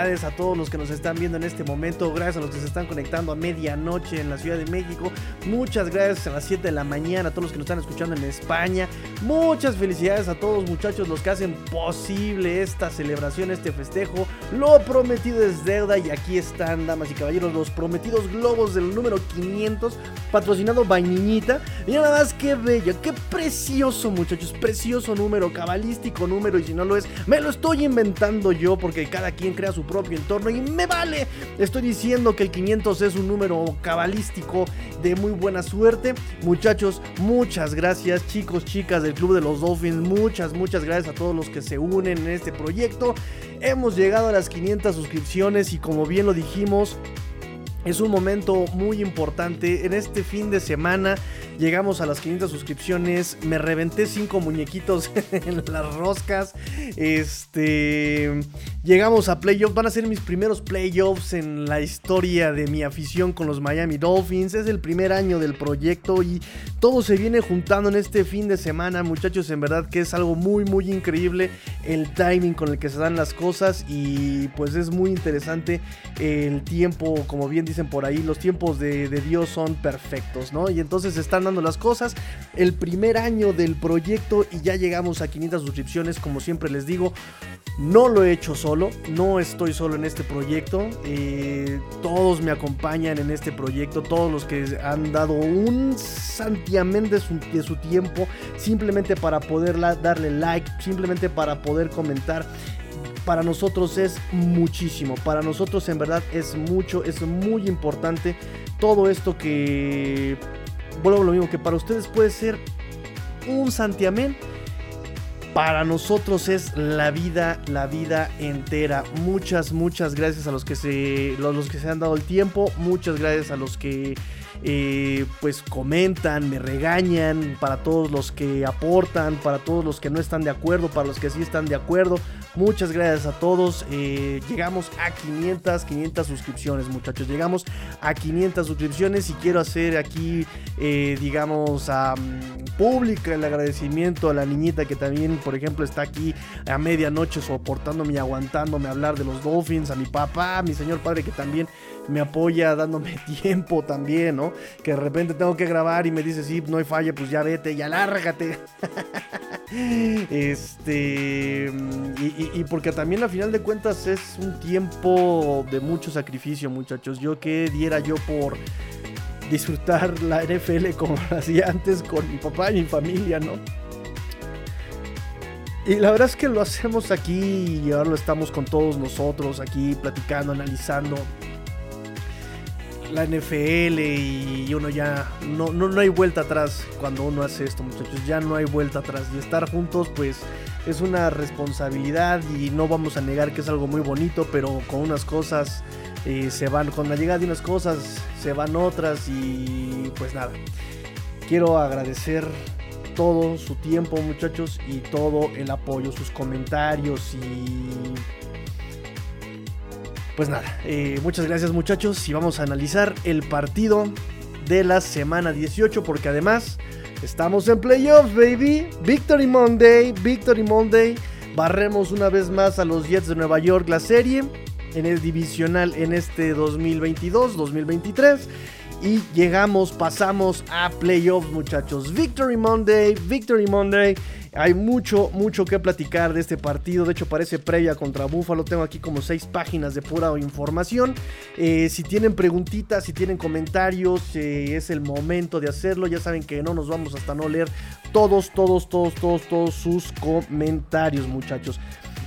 felicidades a todos los que nos están viendo en este momento. Gracias a los que se están conectando a medianoche en la Ciudad de México. Muchas gracias a las 7 de la mañana a todos los que nos están escuchando en España. Muchas felicidades a todos muchachos los que hacen posible esta celebración, este festejo. Lo prometido es deuda y aquí están, damas y caballeros, los prometidos globos del número 500, patrocinado by Niñita. Mira nada más qué bello, qué precioso muchachos, precioso número, cabalístico número y si no lo es, me lo estoy inventando yo porque cada quien crea su propio entorno y me vale. Estoy diciendo que el 500 es un número cabalístico de muy buena suerte. Muchachos, muchas gracias chicos, chicas del Club de los Dolphins, muchas, muchas gracias a todos los que se unen en este proyecto. Hemos llegado a las 500 suscripciones y como bien lo dijimos, es un momento muy importante. En este fin de semana llegamos a las 500 suscripciones. Me reventé 5 muñequitos en las roscas. Este. Llegamos a playoffs. Van a ser mis primeros playoffs en la historia de mi afición con los Miami Dolphins. Es el primer año del proyecto y todo se viene juntando en este fin de semana. Muchachos, en verdad que es algo muy, muy increíble el timing con el que se dan las cosas. Y pues es muy interesante el tiempo, como bien dicen por ahí, los tiempos de, Dios son perfectos, ¿no? Y entonces están las cosas. El primer año del proyecto y ya llegamos a 500 suscripciones, como siempre les digo. No lo he hecho solo, no estoy solo en este proyecto. Eh, todos me acompañan en este proyecto, todos los que han dado un santiamén de su tiempo simplemente para poder darle like, simplemente para poder comentar para nosotros es muchísimo. Para nosotros en verdad es mucho, es muy importante todo esto que... Vuelvo a lo mismo, que para ustedes puede ser un santiamén. Para nosotros es la vida, la vida entera. Muchas, muchas gracias a los que se, los que se han dado el tiempo. Muchas gracias a los que eh, pues comentan, me regañan, para todos los que aportan, para todos los que no están de acuerdo, para los que sí están de acuerdo. Muchas gracias a todos. Eh, llegamos a 500, 500 suscripciones, muchachos. Llegamos a 500 suscripciones y quiero hacer aquí, eh, digamos, a pública el agradecimiento a la niñita que también, por ejemplo, está aquí a medianoche soportándome y aguantándome hablar de los Dolphins, a mi papá, a mi señor padre que también me apoya dándome tiempo también, ¿no? Que de repente tengo que grabar y me dice, sí, no hay falla, pues ya vete y alárgate. este, y, porque también a final de cuentas es un tiempo de mucho sacrificio, muchachos. Yo que diera yo por disfrutar la NFL como hacía antes con mi papá y mi familia, ¿no? Y la verdad es que lo hacemos aquí y ahora lo estamos con todos nosotros aquí platicando, analizando la NFL y uno ya no, no, no, hay vuelta atrás cuando uno hace esto, muchachos. Ya no hay vuelta atrás. Y estar juntos, pues es una responsabilidad y no vamos a negar que es algo muy bonito, pero con unas cosas eh, se van, con la llegada de unas cosas se van otras y pues nada. Quiero agradecer todo su tiempo, muchachos, y todo el apoyo, sus comentarios y pues nada, eh, muchas gracias muchachos y vamos a analizar el partido de la semana 18 porque además estamos en playoffs, baby. Victory Monday, Victory Monday. Barremos una vez más a los Jets de Nueva York la serie en el divisional en este 2022-2023. Y llegamos, pasamos a playoffs muchachos. Victory Monday, Victory Monday. Hay mucho, mucho que platicar de este partido. De hecho, parece previa contra Buffalo. Tengo aquí como seis páginas de pura información. Eh, si tienen preguntitas, si tienen comentarios, eh, es el momento de hacerlo. Ya saben que no nos vamos hasta no leer todos, todos, todos, todos, todos sus comentarios, muchachos.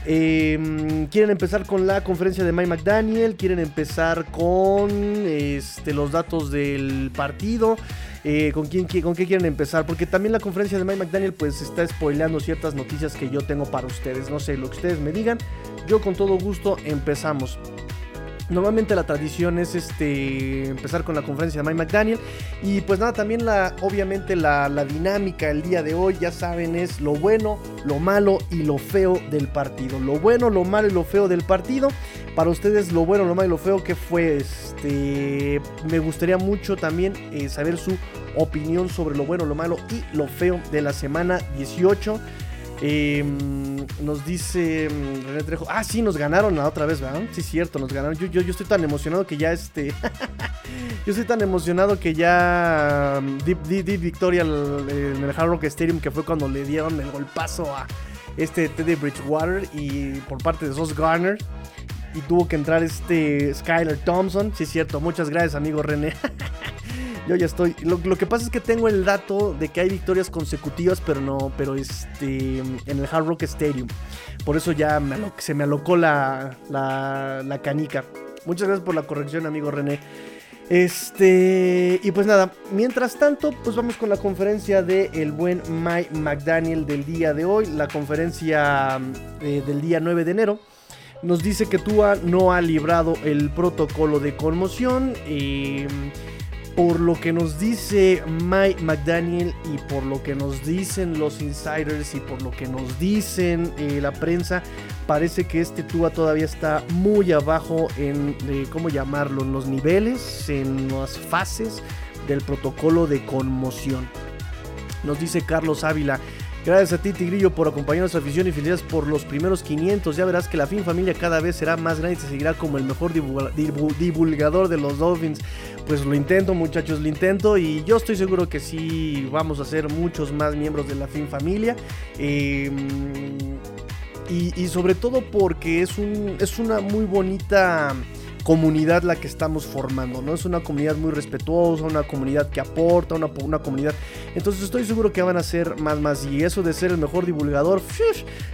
Em, quieren empezar con la conferencia de Mike McDaniel, quieren empezar con este, los datos del partido. Eh, ¿con, quién, ¿Con qué quieren empezar? Porque también la conferencia de Mike McDaniel pues está spoileando ciertas noticias que yo tengo para ustedes. No sé, lo que ustedes me digan. Yo con todo gusto empezamos. Normalmente la tradición es este empezar con la conferencia de Mike McDaniel. Y pues nada, también la, obviamente la, la, dinámica el día de hoy, ya saben, es lo bueno, lo malo y lo feo del partido. Lo bueno, lo malo y lo feo del partido. Para ustedes, lo bueno, lo malo y lo feo, que fue este. Me gustaría mucho también eh, saber su opinión sobre lo bueno, lo malo y lo feo de la semana 18. Em, nos dice mm, René Trejo. Ah, sí, nos ganaron la otra vez, ¿verdad? Sí, cierto, nos ganaron. Yo, yo, yo estoy tan emocionado que ya este. yo estoy tan emocionado que ya. mm, Di, di victoria al- en el Hard Rock Stadium, que fue cuando le dieron el golpazo a este Teddy Bridgewater y por parte de Sos Garner. Y tuvo que entrar este Skyler Thompson. Sí, cierto. Muchas gracias, amigo René. Yo ya estoy. Lo, lo que pasa es que tengo el dato de que hay victorias consecutivas, pero no, pero este en el Hard Rock Stadium. Por eso ya me se me alocó la, la, la canica. Muchas gracias por la corrección, amigo René. Este, y pues nada, mientras tanto, pues vamos con la conferencia de el buen Mike McDaniel del día de hoy, la conferencia eh, del día 9 de enero. Nos dice que Tua no ha librado el protocolo de conmoción. eh, por lo que nos dice Mike McDaniel y por lo que nos dicen los insiders y por lo que nos dicen eh, la prensa, parece que este Tua todavía está muy abajo en, eh, ¿cómo llamarlo? En los niveles, en las fases del protocolo de conmoción. Nos dice Carlos Ávila. Gracias a ti, Tigrillo, por acompañarnos a afición y felicidades por los primeros 500. Ya verás que la fin familia cada vez será más grande y se seguirá como el mejor divulga- divu- divulgador de los Dolphins. Pues lo intento, muchachos, lo intento. Y yo estoy seguro que sí vamos a ser muchos más miembros de la fin familia. Eh, y, y sobre todo porque es, un, es una muy bonita comunidad la que estamos formando, ¿no? Es una comunidad muy respetuosa, una comunidad que aporta, una, una comunidad... Entonces estoy seguro que van a ser más, más. Y eso de ser el mejor divulgador,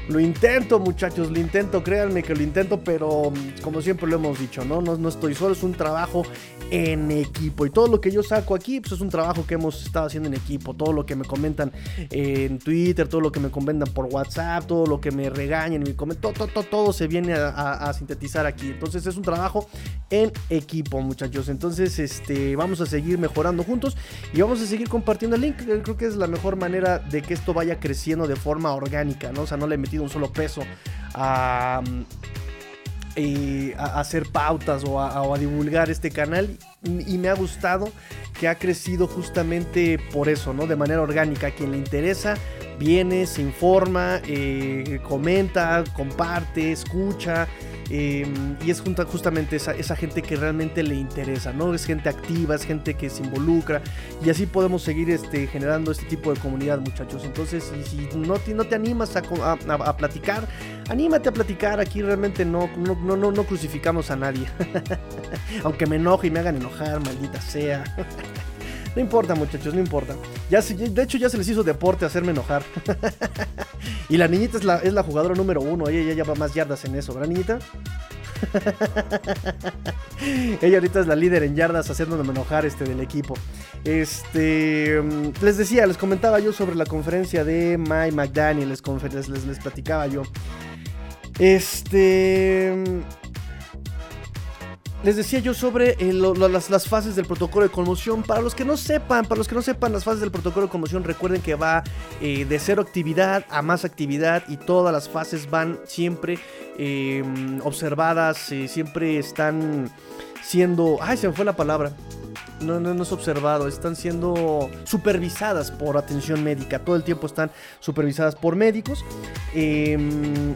lo intento muchachos, lo intento, créanme que lo intento, pero como siempre lo hemos dicho, ¿no? No, no estoy solo, es un trabajo en equipo. Y todo lo que yo saco aquí, pues es un trabajo que hemos estado haciendo en equipo. Todo lo que me comentan en Twitter, todo lo que me comentan por WhatsApp, todo lo que me regañan, me comentan, todo, todo, todo, se viene a sintetizar aquí. Entonces es un trabajo en equipo, muchachos. Entonces, este, vamos a seguir mejorando juntos y vamos a seguir compartiendo el link. Creo que es la mejor manera de que esto vaya creciendo de forma orgánica, ¿no? O sea, no le he metido un solo peso a, eh, a hacer pautas o a divulgar este canal y me ha gustado que ha crecido justamente por eso, ¿no? De manera orgánica. Quien le interesa, viene, se informa, eh, comenta, comparte, escucha. eh, y es justamente esa, esa gente que realmente le interesa, ¿no? Es gente activa, es gente que se involucra y así podemos seguir este, generando este tipo de comunidad, muchachos. Entonces, y si no te, no te animas a, a- a- platicar, anímate a platicar. Aquí realmente no, no, no, no crucificamos a nadie. Aunque me enoje y me hagan enojar, maldita sea. No importa, muchachos, no importa. Ya de hecho, ya se les hizo deporte hacerme enojar. y la niñita es la, es la jugadora número uno. Ella ya lleva más yardas en eso, ¿verdad, niñita? Ella ahorita es la líder en yardas haciéndome enojar este del equipo. Este mm, les decía, les comentaba yo sobre la conferencia de Mike McDaniel, les, les- les platicaba yo. Este mm, les decía yo sobre eh, las, las fases del protocolo de conmoción. Para los que no sepan, para los que no sepan las fases del protocolo de conmoción, recuerden que va eh, de cero actividad a más actividad y todas las fases van siempre eh, observadas, eh, siempre están siendo... Ay, se me fue la palabra. No, no, no es observado, están siendo supervisadas por atención médica. Todo el tiempo están supervisadas por médicos. Em,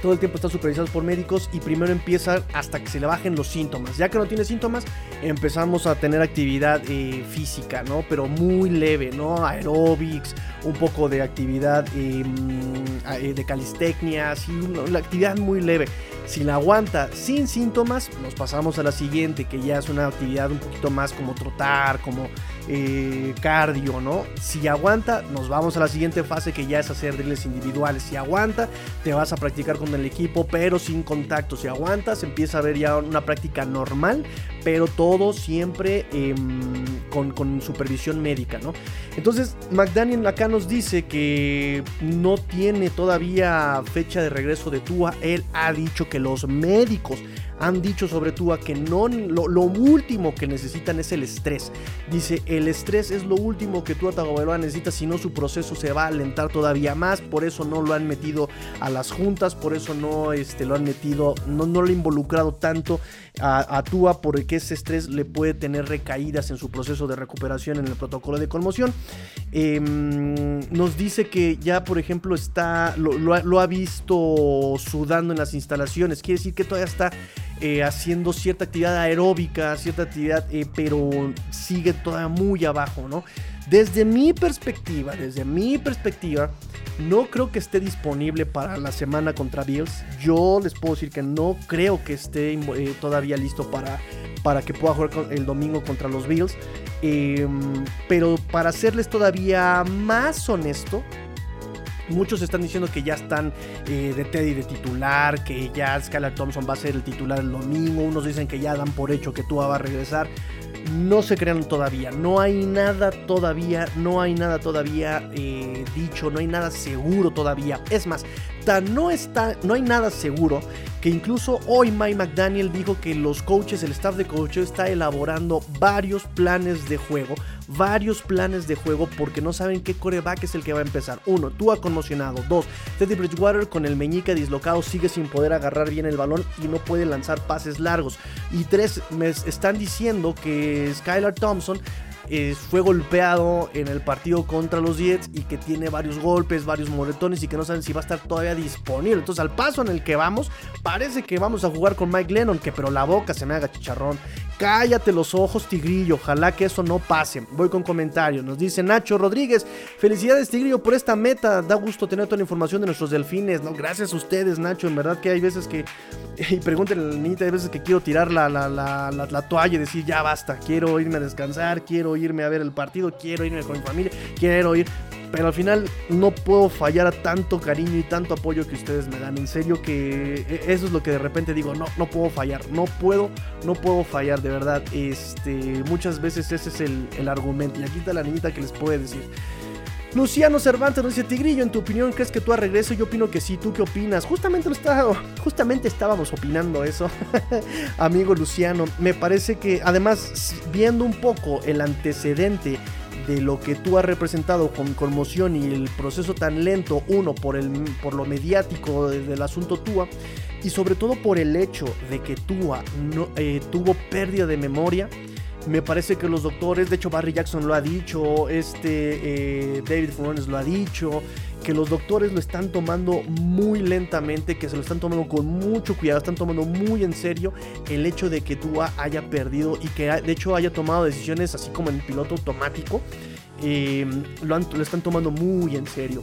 todo el tiempo están supervisados por médicos y primero empiezan hasta que se le bajen los síntomas. Ya que no tiene síntomas, empezamos a tener actividad eh, física, ¿no? Pero muy leve, ¿no? Aeróbics, un poco de actividad mm, eh, de calistecnia, así, una actividad muy leve. Si la aguanta sin síntomas, nos pasamos a la siguiente, que ya es una actividad un poquito más como trotar, como eh, cardio, ¿no? Si aguanta, nos vamos a la siguiente fase que ya es hacer drills individuales. Si aguanta, te vas a practicar con el equipo, pero sin contacto. Si aguantas, empieza a ver ya una práctica normal, pero todo siempre eh, con, con, supervisión médica, ¿no? Entonces, McDaniel acá nos dice que no tiene todavía fecha de regreso de Tua. Él ha dicho que los médicos han dicho sobre Tua que no lo, último que necesitan es el estrés. Dice, el estrés es lo último que Tua Tagovailoa necesita, si no su proceso se va a alentar todavía más, por eso no lo han metido a las juntas, por eso no este, lo han metido, no, no lo han involucrado tanto a, a Tua, porque ese estrés le puede tener recaídas en su proceso de recuperación en el protocolo de conmoción. Eh, nos dice que ya, por ejemplo, está lo, ha, visto sudando en las instalaciones. Quiere decir que todavía está eh, haciendo cierta actividad aeróbica, cierta actividad, eh, pero sigue todavía muy abajo, ¿no? Desde mi perspectiva, desde mi perspectiva, no creo que esté disponible para la semana contra Bills. Yo les puedo decir que no creo que esté eh, todavía listo para, para que pueda jugar el domingo contra los Bills. Em, pero para serles todavía más honesto, Muchos están diciendo que ya están eh, de Teddy de titular, que ya Skylar Thompson va a ser el titular el domingo. Unos dicen que ya dan por hecho que Tua va a regresar no se crean todavía. No hay nada todavía, no hay nada todavía eh, dicho, no hay nada seguro todavía. Es más, no, está, no hay nada seguro que incluso hoy Mike McDaniel dijo que los coaches, el staff de coaches está elaborando varios planes de juego, varios planes de juego porque no saben qué coreback es el que va a empezar. Uno, tú ha conmocionado. Dos, Teddy Bridgewater con el meñique dislocado sigue sin poder agarrar bien el balón y no puede lanzar pases largos. Y tres, me están diciendo que Skylar Thompson eh, fue golpeado en el partido contra los Jets y que tiene varios golpes, varios moretones y que no saben si va a estar todavía disponible. Entonces, al paso en el que vamos, parece que vamos a jugar con Mike Lennon, que pero la boca se me haga chicharrón. Cállate los ojos, Tigrillo. Ojalá que eso no pase. Voy con comentarios. Nos dice Nacho Rodríguez. Felicidades, Tigrillo, por esta meta. Da gusto tener toda la información de nuestros delfines. ¿no? Gracias a ustedes, Nacho. En verdad que hay veces que. Y pregúntenle al niñita, hay veces que quiero tirar la, la, la, la, toalla y decir, ya basta. Quiero irme a descansar. Quiero irme a ver el partido. Quiero irme con mi familia. Quiero ir. Pero al final no puedo fallar a tanto cariño y tanto apoyo que ustedes me dan. En serio que e, eso es lo que de repente digo, no, no puedo fallar. No puedo, no puedo fallar, de verdad. Este, muchas veces ese es el, argumento. Y aquí está la niñita que les puede decir. Luciano Cervantes nos dice, Tigrillo, en tu opinión, ¿crees que tú a? Yo opino que sí, ¿tú qué opinas? Justamente, lo justamente estábamos opinando eso, amigo Luciano. Me parece que, además, viendo un poco el antecedente de lo que tú has representado con conmoción y el proceso tan lento, uno, por, el, por lo mediático del asunto Tua, y sobre todo por el hecho de que Tua eh, tuvo pérdida de memoria, me parece que los doctores, de hecho Barry Jackson lo ha dicho, este eh, David Furones lo ha dicho, que los doctores lo están tomando muy lentamente, que se lo están tomando con mucho cuidado, están tomando muy en serio el hecho de que Tua haya perdido y que de hecho haya tomado decisiones así como en piloto automático, eh, lo están tomando muy en serio.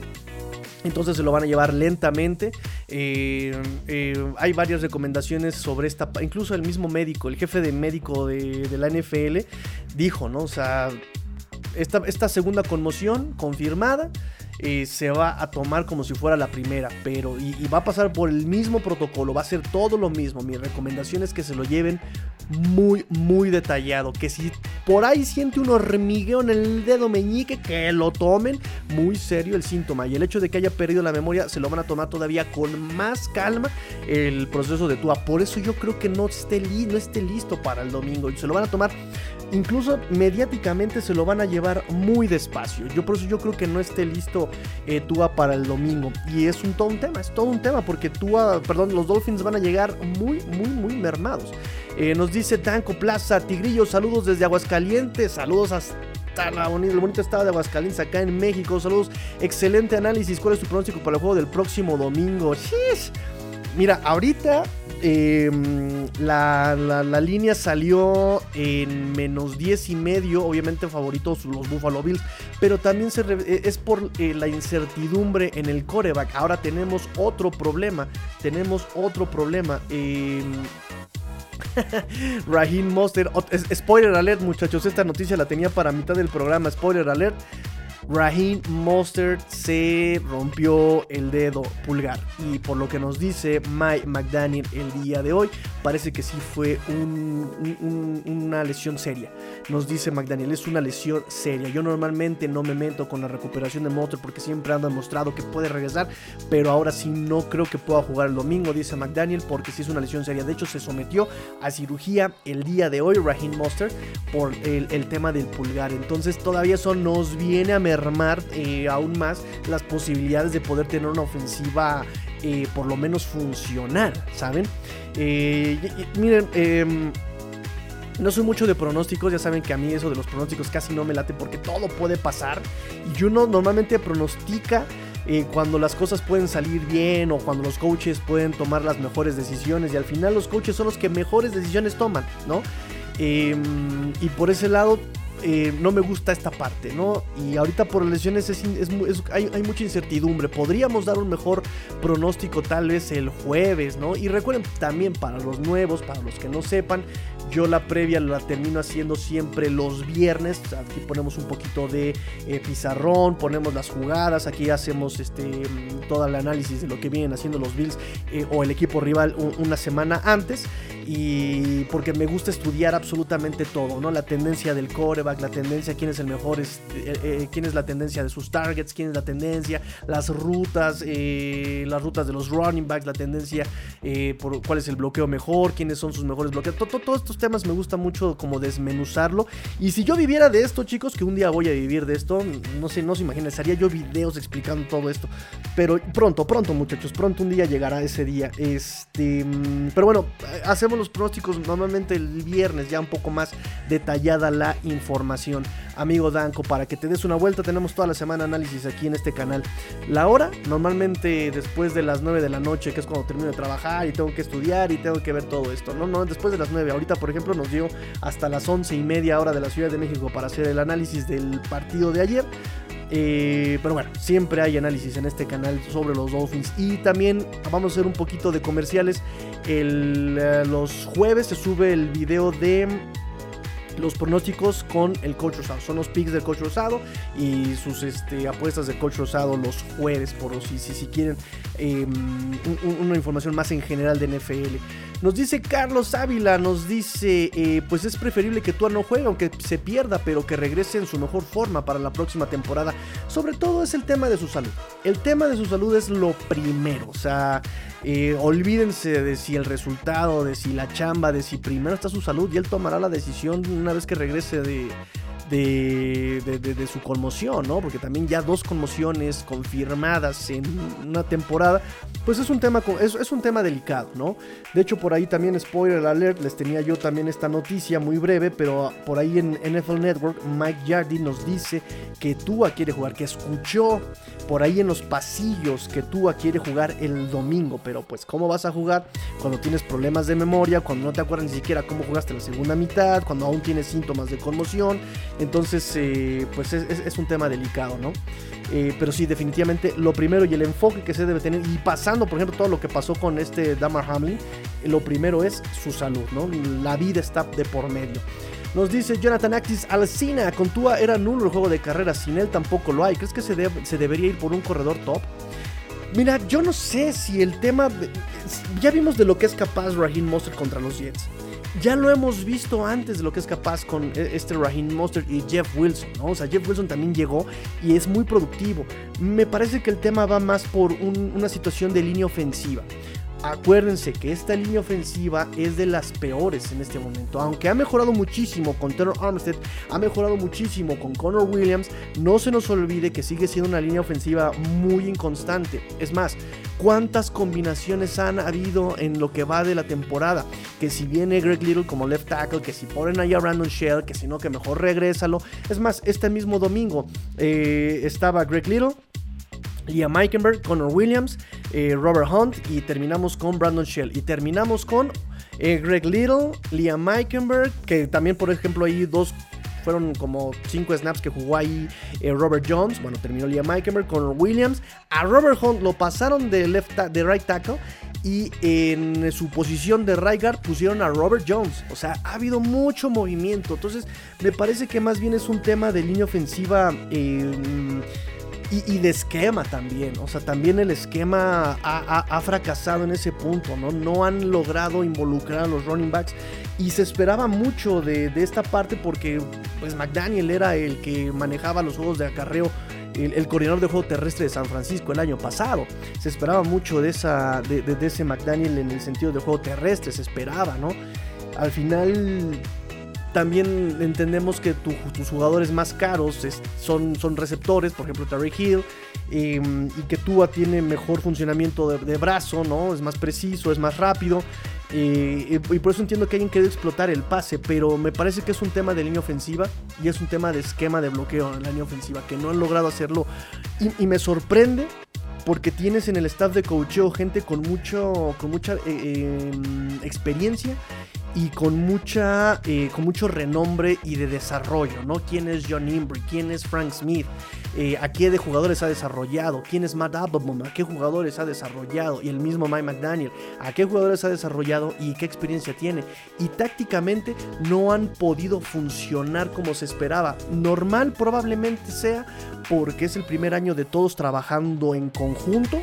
Entonces se lo van a llevar lentamente. Eh, eh, hay varias recomendaciones sobre esta. Incluso el mismo médico, el jefe de médico de, la NFL, dijo, ¿no? O sea, esta, esta segunda conmoción confirmada. Eh, se va a tomar como si fuera la primera, pero y, va a pasar por el mismo protocolo, va a ser todo lo mismo. Mi recomendación es que se lo lleven muy, muy detallado. Que si por ahí siente un hormigueo en el dedo meñique, que lo tomen muy serio el síntoma. Y el hecho de que haya perdido la memoria, se lo van a tomar todavía con más calma el proceso de Tua. Por eso yo creo que no esté, no esté listo para el domingo. Se lo van a tomar incluso mediáticamente se lo van a llevar muy despacio. Yo por eso yo creo que no esté listo eh, Tua para el domingo. Y es un todo un tema, es todo un tema porque Tua, perdón, los Dolphins van a llegar muy, muy, muy mermados. Eh, nos dice Tanco Plaza, Tigrillo, saludos desde Aguascalientes, saludos hasta la el bonito estado de Aguascalientes acá en México. Saludos, excelente análisis. ¿Cuál es tu pronóstico para el juego del próximo domingo? Mira, ahorita Em, la, línea salió en menos 10 y medio, obviamente favoritos los Buffalo Bills, pero también eh, es por eh, la incertidumbre en el coreback. Ahora tenemos otro problema, tenemos otro problema. Eh, Raheem Monster, spoiler alert muchachos, esta noticia la tenía para mitad del programa, spoiler alert. Raheem Mostert se rompió el dedo pulgar. Y por lo que nos dice Mike McDaniel el día de hoy, parece que sí fue una lesión seria. Nos dice McDaniel, es una lesión seria. Yo normalmente no me meto con la recuperación de Mostert porque siempre han demostrado que puede regresar, pero ahora sí no creo que pueda jugar el domingo, dice McDaniel, porque sí es una lesión seria. De hecho, se sometió a cirugía el día de hoy, Raheem Mostert, por el, el tema del pulgar. Entonces todavía eso nos viene a mermar eh, aún más las posibilidades de poder tener una ofensiva eh, por lo menos funcional, ¿saben? Eh, miren, em, No soy mucho de pronósticos, ya saben que a mí eso de los pronósticos casi no me late porque todo puede pasar. Y uno normalmente pronostica eh, cuando las cosas pueden salir bien o cuando los coaches pueden tomar las mejores decisiones. Y al final los coaches son los que mejores decisiones toman, ¿no? Em, y por ese lado eh, no me gusta esta parte, ¿no? Y ahorita por lesiones hay, hay, mucha incertidumbre. Podríamos dar un mejor pronóstico tal vez el jueves, ¿no? Y recuerden también para los nuevos, para los que no sepan, yo la previa la termino haciendo siempre los viernes. Aquí ponemos un poquito de eh, pizarrón, ponemos las jugadas. Aquí hacemos este, todo el análisis de lo que vienen haciendo los Bills eh, o el equipo rival una semana antes. Y porque me gusta estudiar absolutamente todo, ¿no? La tendencia del coreback, la tendencia, quién es el mejor, eh, quién es la tendencia de sus targets, quién es la tendencia, las rutas, las rutas de los running backs, la tendencia por cuál es el bloqueo mejor, quiénes son sus mejores bloqueos. Todos temas me gusta mucho como desmenuzarlo. Y si yo viviera de esto, chicos, que un día voy a vivir de esto, no sé, no se imaginan, haría yo videos explicando todo esto. Pero pronto, pronto, muchachos, pronto un día llegará ese día. Este, mm, pero bueno, hacemos los pronósticos normalmente el viernes, ya un poco más detallada la información. Amigo Danco, para que te des una vuelta, tenemos toda la semana análisis aquí en este canal. La hora, normalmente después de las 9 de la noche, que es cuando termino de trabajar y tengo que estudiar y tengo que ver todo esto. No, no, después de las 9. Ahorita, por ejemplo, nos dio hasta las 11 y media hora de la Ciudad de México para hacer el análisis del partido de ayer. Eh, pero bueno, siempre hay análisis en este canal sobre los Dolphins. Y también vamos a hacer un poquito de comerciales. Eh, los jueves se sube el video de los pronósticos con el coach Rosado. Son los picks del coach Rosado y sus este, apuestas del coach Rosado los jueves, por si, si, si quieren em, una información más en general de NFL. Nos dice Carlos Ávila, nos dice, eh, pues es preferible que Tua no juegue, aunque se pierda, pero que regrese en su mejor forma para la próxima temporada. Sobre todo es el tema de su salud. El tema de su salud es lo primero. O sea, eh, olvídense de si el resultado, de si la chamba, de si primero está su salud y él tomará la decisión una vez que regrese de de, su conmoción, ¿no? Porque también ya dos conmociones confirmadas en una temporada, pues es un tema, es, es un tema delicado, ¿no? De hecho, por ahí también, spoiler alert, les tenía yo también esta noticia muy breve, pero por ahí en NFL Network, Mike Yardy nos dice que Tua quiere jugar, que escuchó por ahí en los pasillos que Tua quiere jugar el domingo, pero pues ¿cómo vas a jugar cuando tienes problemas de memoria, cuando no te acuerdas ni siquiera cómo jugaste la segunda mitad, cuando aún tienes síntomas de conmoción? Entonces, eh, pues es, un tema delicado, ¿no? Eh, pero sí, definitivamente lo primero y el enfoque que se debe tener, y pasando, por ejemplo, todo lo que pasó con este Damar Hamlin, lo primero es su salud, ¿no? La vida está de por medio. Nos dice Jonathan Actis Alcina, con Tua era nulo el juego de carrera, sin él tampoco lo hay. ¿Crees que se, se debería ir por un corredor top? Mira, yo no sé si el tema. Ya vimos de lo que es capaz Raheem Monster contra los Jets ya lo hemos visto antes de lo que es capaz con e, este Raheem Monster y Jeff Wilson. O sea, Jeff Wilson también llegó y es muy productivo. Me parece que el tema va más por una situación de línea ofensiva. Acuérdense que esta línea ofensiva es de las peores en este momento. Aunque ha mejorado muchísimo con Taylor Armstead, ha mejorado muchísimo con Connor Williams, no se nos olvide que sigue siendo una línea ofensiva muy inconstante. Es más, ¿cuántas combinaciones han habido en lo que va de la temporada? Que si viene Greg Little como left tackle, que si ponen ahí a Brandon Shell, que si no, que mejor regrésalo. Es más, este mismo domingo eh, estaba Greg Little Liam Meikenberg, Connor Williams, eh, Robert Hunt y terminamos con Brandon Shell. Y terminamos con eh, Greg Little, Liam Meikenberg, que también por ejemplo ahí dos fueron como cinco snaps que jugó ahí eh, Robert Jones. Bueno, terminó Liam Meikenberg, Connor Williams. A Robert Hunt lo pasaron de, left de right tackle. Y en su posición de right guard pusieron a Robert Jones. O sea, ha habido mucho movimiento. Entonces, me parece que más bien es un tema de línea ofensiva. Y, de esquema también. O sea, también el esquema ha, fracasado en ese punto, ¿no? No han logrado involucrar a los running backs. Y se esperaba mucho de, esta parte porque, pues, McDaniel era el que manejaba los juegos de acarreo. El, coordinador de juego terrestre de San Francisco el año pasado. Se esperaba mucho de, esa, de, de ese McDaniel en el sentido de juego terrestre, se esperaba, ¿no? Al final también entendemos que tus jugadores más caros son, son receptores, por ejemplo Terry Hill, em, y que Tua tiene mejor funcionamiento de, brazo, ¿no? Es más preciso, es más rápido. y, por eso entiendo que alguien quiere explotar el pase, pero me parece que es un tema de línea ofensiva y es un tema de esquema de bloqueo en la línea ofensiva, que no han logrado hacerlo. Y, me sorprende porque tienes en el staff de coacheo gente con, mucho, con mucha eh, em, experiencia y con mucha eh, con mucho renombre y de desarrollo, ¿no? ¿Quién es John Imbri? ¿Quién es Frank Smith? Eh, ¿A qué de jugadores ha desarrollado? ¿Quién es Matt Applebaum? ¿A qué jugadores ha desarrollado? Y el mismo Mike McDaniel, ¿a qué jugadores ha desarrollado y qué experiencia tiene? Y tácticamente no han podido funcionar como se esperaba. Normal probablemente sea porque es el primer año de todos trabajando en conjunto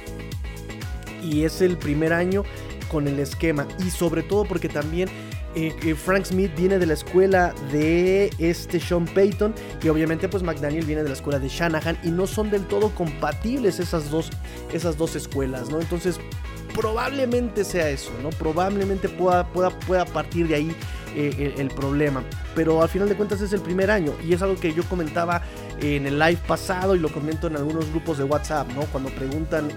y es el primer año con el esquema y sobre todo porque también Frank Smith viene de la escuela de este Sean Payton y obviamente pues McDaniel viene de la escuela de Shanahan y no son del todo compatibles esas dos, esas dos escuelas, ¿no? Entonces probablemente sea eso, ¿no? Probablemente pueda, pueda, pueda partir de ahí eh, el, problema. Pero al final de cuentas es el primer año y es algo que yo comentaba en el live pasado y lo comento en algunos grupos de WhatsApp, ¿no? Cuando preguntan...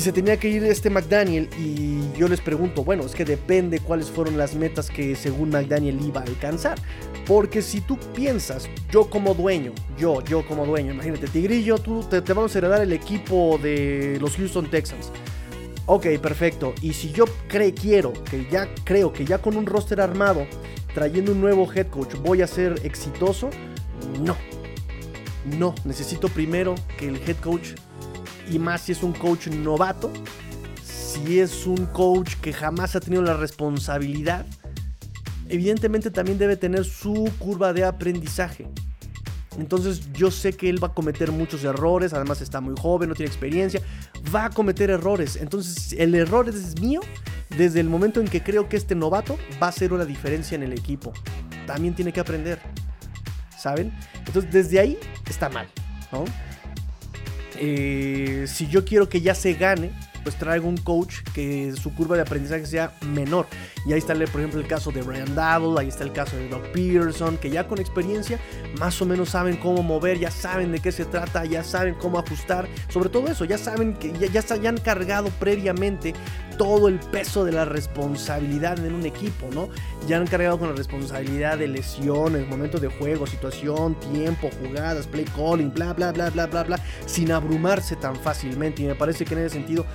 si se tenía que ir este McDaniel y yo les pregunto, bueno, es que depende cuáles fueron las metas que según McDaniel iba a alcanzar. Porque si tú piensas, yo como dueño, yo, yo como dueño, imagínate, Tigrillo, tú te, vamos a heredar el equipo de los Houston Texans. Ok, perfecto. Y si yo quiero, que ya creo que ya con un roster armado, trayendo un nuevo head coach, voy a ser exitoso, no. No, necesito primero que el head coach y más si es un coach novato, si es un coach que jamás ha tenido la responsabilidad, evidentemente también debe tener su curva de aprendizaje. Entonces yo sé que él va a cometer muchos errores, además está muy joven, no tiene experiencia, va a cometer errores. Entonces el error es mío desde el momento en que creo que este novato va a hacer una diferencia en el equipo. También tiene que aprender, ¿saben? Entonces desde ahí está mal, ¿no? Eh, si yo quiero que ya se gane, pues traigo un coach que su curva de aprendizaje sea menor. Y ahí está, por ejemplo, el caso de Brian Double, ahí está el caso de Doc Peterson, que ya con experiencia más o menos saben cómo mover, ya saben de qué se trata, ya saben cómo ajustar. Sobre todo eso, ya saben que ya, ya, ya han cargado previamente todo el peso de la responsabilidad en un equipo, ¿no? Ya han cargado con la responsabilidad de lesiones, momentos de juego, situación, tiempo, jugadas, play calling, bla, bla, bla, bla, bla, bla, sin abrumarse tan fácilmente. Y me parece que en ese sentido,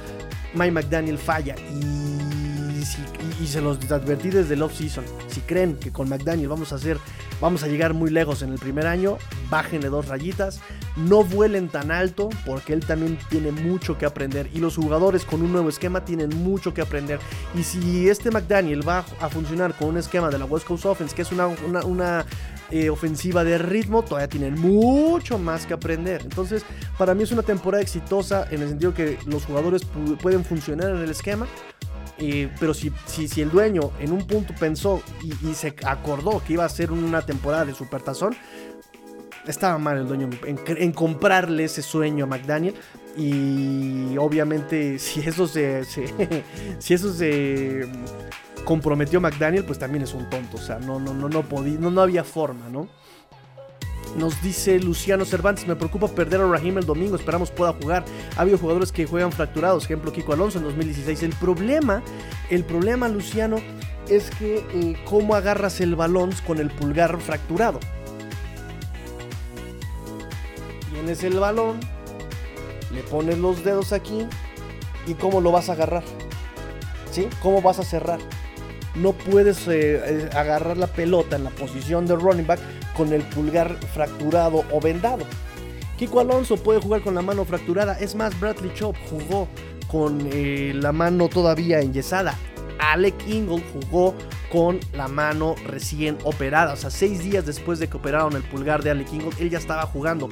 Mike McDaniel falla. Y, y, se los advertí desde el off-season. Si creen que con McDaniel vamos a hacer, vamos a llegar muy lejos en el primer año, bájenle dos rayitas no vuelen tan alto porque él también tiene mucho que aprender y los jugadores con un nuevo esquema tienen mucho que aprender y si este McDaniel va a funcionar con un esquema de la West Coast Offense que es una, una, eh, ofensiva de ritmo todavía tienen mucho más que aprender entonces para mí es una temporada exitosa en el sentido que los jugadores pueden funcionar en el esquema pero si, si, si, el dueño en un punto pensó y, se acordó que iba a ser una temporada de supertazón, estaba mal el dueño en, comprarle ese sueño a McDaniel. Y obviamente, si eso se, si eso se comprometió McDaniel, pues también es un tonto. O sea, no, no, no, no podía, no, no había forma, ¿no? Nos dice Luciano Cervantes, me preocupa perder a Raheem el domingo, esperamos pueda jugar. Ha habido jugadores que juegan fracturados, ejemplo Kiko Alonso en 2016. El problema, el problema Luciano, es que eh, cómo agarras el balón con el pulgar fracturado. tienes el balón, le pones los dedos aquí y cómo lo vas a agarrar. ¿Sí? ¿Cómo vas a cerrar? No puedes eh, eh, agarrar la pelota en la posición de running back con el pulgar fracturado o vendado. Kiko Alonso puede jugar con la mano fracturada. Es más, Bradley Chop jugó con eh, la mano todavía enyesada. Alec Ingle jugó con la mano recién operada. O sea, seis días después de que operaron el pulgar de Alec Ingle, él ya estaba jugando.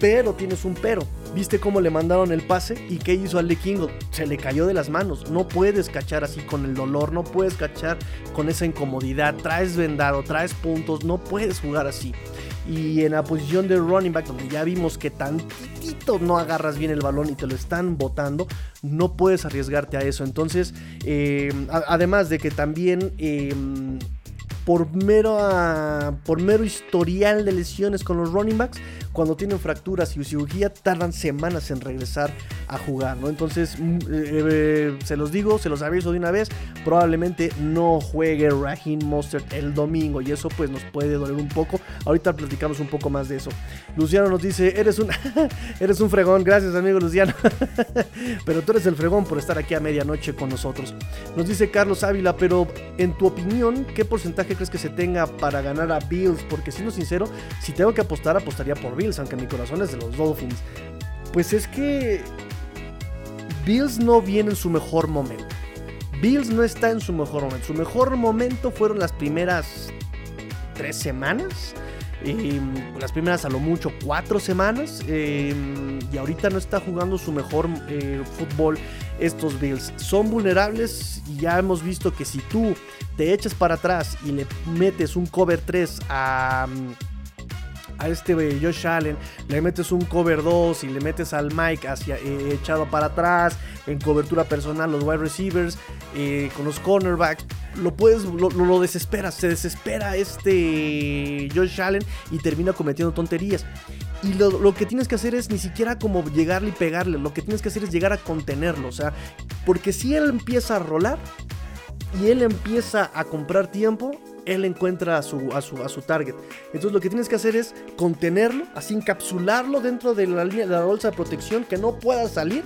Pero tienes un pero. ¿Viste cómo le mandaron el pase? ¿Y qué hizo Ale Kingo? Se le cayó de las manos. No puedes cachar así con el dolor, no puedes cachar con esa incomodidad. Traes vendado, traes puntos, no puedes jugar así. Y en la posición de running back, donde ya vimos que tantitito no agarras bien el balón y te lo están botando, no puedes arriesgarte a eso. Entonces, eh, además de que también... Em, por mero, por mero historial de lesiones con los running backs, cuando tienen fracturas y cirugía tardan semanas en regresar a jugar, ¿no? Entonces, mm, eh, eh, se los digo, se los aviso de una vez, probablemente no juegue Raheem Mostert el domingo y eso pues nos puede doler un poco. Ahorita platicamos un poco más de eso. Luciano nos dice, eres un, eres un fregón, gracias amigo Luciano. pero tú eres el fregón por estar aquí a medianoche con nosotros. Nos dice Carlos Ávila, pero en tu opinión, ¿qué porcentaje crees que se tenga para ganar a Bills? Porque siendo sincero, si tengo que apostar, apostaría por Bills, aunque mi corazón es de los Dolphins. Pues es que Bills no viene en su mejor momento. Bills no está en su mejor momento. Su mejor momento fueron las primeras tres semanas. Em, las primeras a lo mucho cuatro semanas. Em, y ahorita no está jugando su mejor eh, fútbol estos Bills. Son vulnerables y ya hemos visto que si tú te echas para atrás y le metes un cover 3 a a este Josh Allen, le metes un cover 2 y le metes al Mike hacia, eh, echado para atrás, en cobertura personal, los wide receivers, eh, con los cornerbacks, lo puedes, lo, desesperas, se desespera este Josh Allen y termina cometiendo tonterías. Y lo, que tienes que hacer es ni siquiera como llegarle y pegarle, lo que tienes que hacer es llegar a contenerlo, o sea, porque si él empieza a rolar y él empieza a comprar tiempo, él encuentra a su, a su, a su target. Entonces lo que tienes que hacer es contenerlo, así encapsularlo dentro de la línea de la bolsa de protección, que no pueda salir.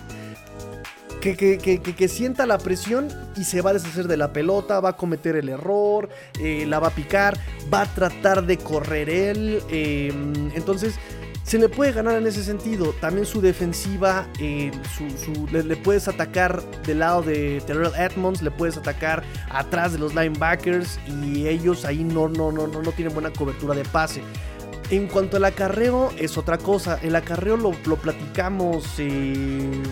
Que, que, sienta la presión y se va a deshacer de la pelota, va a cometer el error, eh, la va a picar, va a tratar de correr él. Eh, entonces, se le puede ganar en ese sentido. También su defensiva, eh, le, puedes atacar del lado de Terrell Edmonds, le puedes atacar atrás de los linebackers y ellos ahí no, no, no, no, no tienen buena cobertura de pase. En cuanto al acarreo, es otra cosa. El acarreo lo, lo platicamos en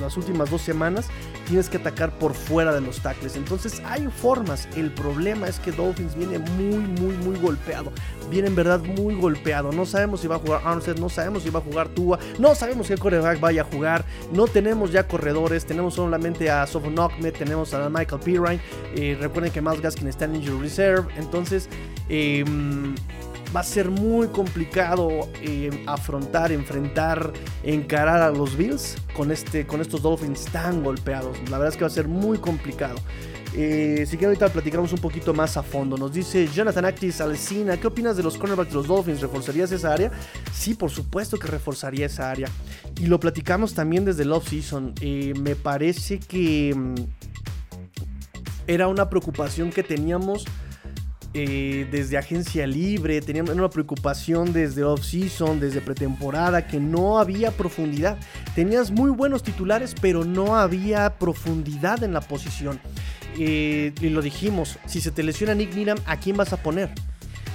las últimas dos semanas tienes que atacar por fuera de los tackles. Entonces hay formas. El problema es que Dolphins viene muy, muy, muy golpeado. Viene en verdad muy golpeado. No sabemos si va a jugar Armstead, no sabemos si va a jugar Tua, no sabemos qué coreback vaya a jugar. No tenemos ya corredores, tenemos solamente a Sofon tenemos a Michael Pirine. Eh, recuerden que Miles Gaskin está en Injury Reserve. Entonces, eh, va a ser muy complicado eh, afrontar, enfrentar, encarar a los Bills con, este, con estos Dolphins tan golpeados. La verdad es que va a ser muy complicado. Eh, si quieren ahorita platicamos un poquito más a fondo. Nos dice Jonathan Actis Alcina, ¿qué opinas de los cornerbacks de los Dolphins? ¿Reforzarías esa área? Sí, por supuesto que reforzaría esa área. Y lo platicamos también desde el off-season. Eh, me parece que mm, era una preocupación que teníamos eh, desde agencia libre, teníamos una preocupación desde off-season, desde pretemporada, que no había profundidad. Tenías muy buenos titulares, pero no había profundidad en la posición. Eh, y lo dijimos, si se te lesiona Nick Needham, ¿a quién vas a poner?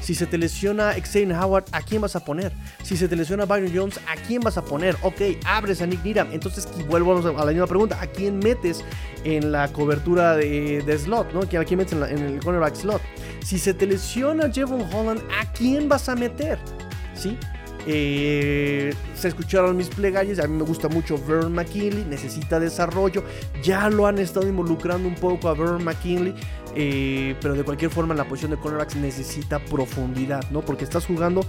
Si se te lesiona Xavier Howard, ¿a quién vas a poner? Si se te lesiona Byron Jones, ¿a quién vas a poner? Ok, abres a Nick Needham. Entonces, vuelvo a la misma pregunta. ¿A quién metes en la cobertura de, slot? ¿no? ¿A quién metes en, el cornerback slot? Si se te lesiona Jevon Holland, ¿a quién vas a meter? ¿Sí? Eh, se escucharon mis plegarias. A mí me gusta mucho Vern McKinley. Necesita desarrollo. Ya lo han estado involucrando un poco a Vern McKinley. Eh, pero de cualquier forma, la posición de cornerbacks necesita profundidad, ¿no? Porque estás jugando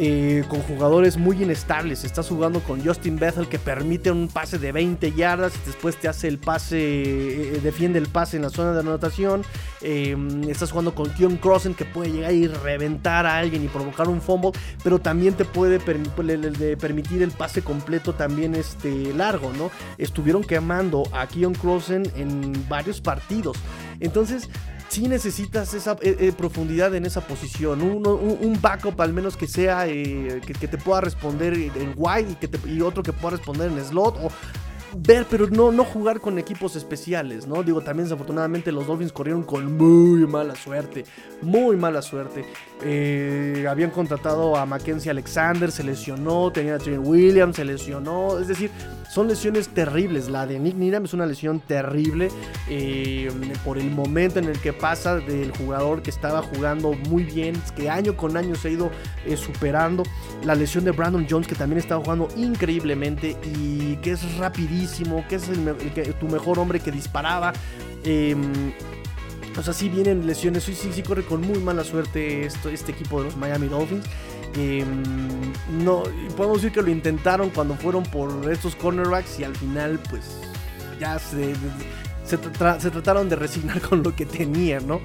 eh, con jugadores muy inestables. Estás jugando con Justin Bethel que permite un pase de 20 yardas y después te hace el pase, eh, defiende el pase en la zona de anotación. Em, estás jugando con Keon Crossen que puede llegar y reventar a alguien y provocar un fumble, pero también te puede permitir el pase completo también este, largo, ¿no? Estuvieron quemando a Keon Crossen en varios partidos. Entonces, si necesitas esa eh, eh, profundidad en esa posición. un, backup al menos que sea, eh, que, te pueda responder en wide y, que y otro que pueda responder en slot. O ver, pero no, no jugar con equipos especiales, ¿no? Digo, también desafortunadamente los Dolphins corrieron con muy mala suerte, muy mala suerte. Eh, habían contratado a Mackenzie Alexander, se lesionó, tenía a Trent Williams, se lesionó, es decir, son lesiones terribles. La de Nick Needham es una lesión terrible eh, por el momento en el que pasa del jugador que estaba jugando muy bien, que año con año se ha ido eh, superando. La lesión de Brandon Jones, que también estaba jugando increíblemente y que es rapidísimo, que es tu mejor hombre que disparaba. Em, o sea, sí vienen lesiones, sí, sí corre con muy mala suerte esto, este equipo de los Miami Dolphins. Em, no, podemos decir que lo intentaron cuando fueron por estos cornerbacks y al final pues ya se, se, trataron de resignar con lo que tenían, ¿no?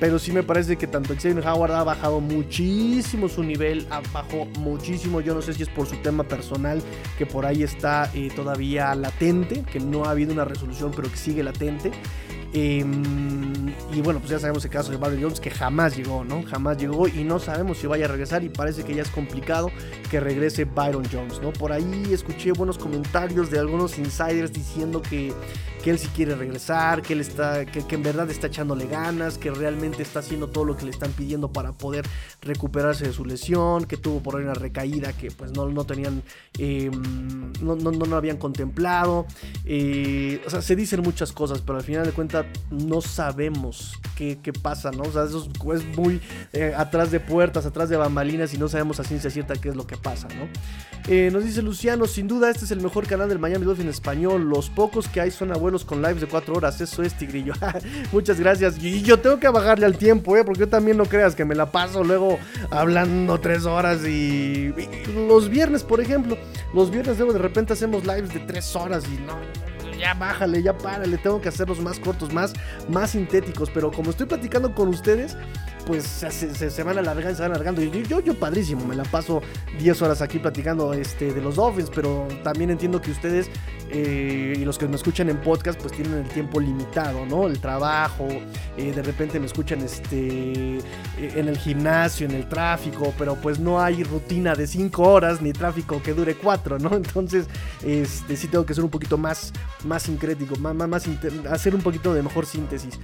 Pero sí me parece que tanto Xavier Howard ha bajado muchísimo su nivel, bajado muchísimo. Yo no sé si es por su tema personal, que por ahí está eh, todavía latente, que no ha habido una resolución, pero que sigue latente. Em, y bueno, pues ya sabemos el caso de Barry Jones que jamás llegó, ¿no? Jamás llegó y no sabemos si vaya a regresar y parece que ya es complicado que regrese Byron Jones, ¿no? Por ahí escuché buenos comentarios de algunos insiders diciendo que que él sí quiere regresar, que él está, que, en verdad está echándole ganas, que realmente está haciendo todo lo que le están pidiendo para poder recuperarse de su lesión, que tuvo por ahí una recaída que pues no, no tenían, em, no, no, no, habían contemplado. Eh, o sea, se dicen muchas cosas, pero al final de cuentas no sabemos qué, qué pasa, ¿no? O sea, eso es, muy eh, atrás de puertas, atrás de bambalinas y no sabemos a ciencia cierta qué es lo que pasa, ¿no? Eh, nos dice Luciano, sin duda este es el mejor canal del Miami Dolphins en español. Los pocos que hay son abuelos con lives de 4 horas. Eso es, Tigrillo. Muchas gracias. Y yo tengo que bajarle al tiempo, ¿eh? Porque yo también no creas que me la paso luego hablando 3 horas. Y, los viernes, por ejemplo. Los viernes luego de repente hacemos lives de 3 horas y no ya bájale, ya párale, tengo que hacerlos más cortos, más, más sintéticos. Pero como estoy platicando con ustedes, pues se, se, van alargando, se van alargando. Y yo, yo padrísimo, me la paso 10 horas aquí platicando este, de los Dolphins, pero también entiendo que ustedes eh, y los que me escuchan en podcast, pues tienen el tiempo limitado, ¿no? El trabajo, eh, de repente me escuchan este, en el gimnasio, en el tráfico, pero pues no hay rutina de 5 horas ni tráfico que dure 4, ¿no? Entonces, este, sí tengo que ser un poquito más, más sincrético, más, más, hacer un poquito de mejor síntesis.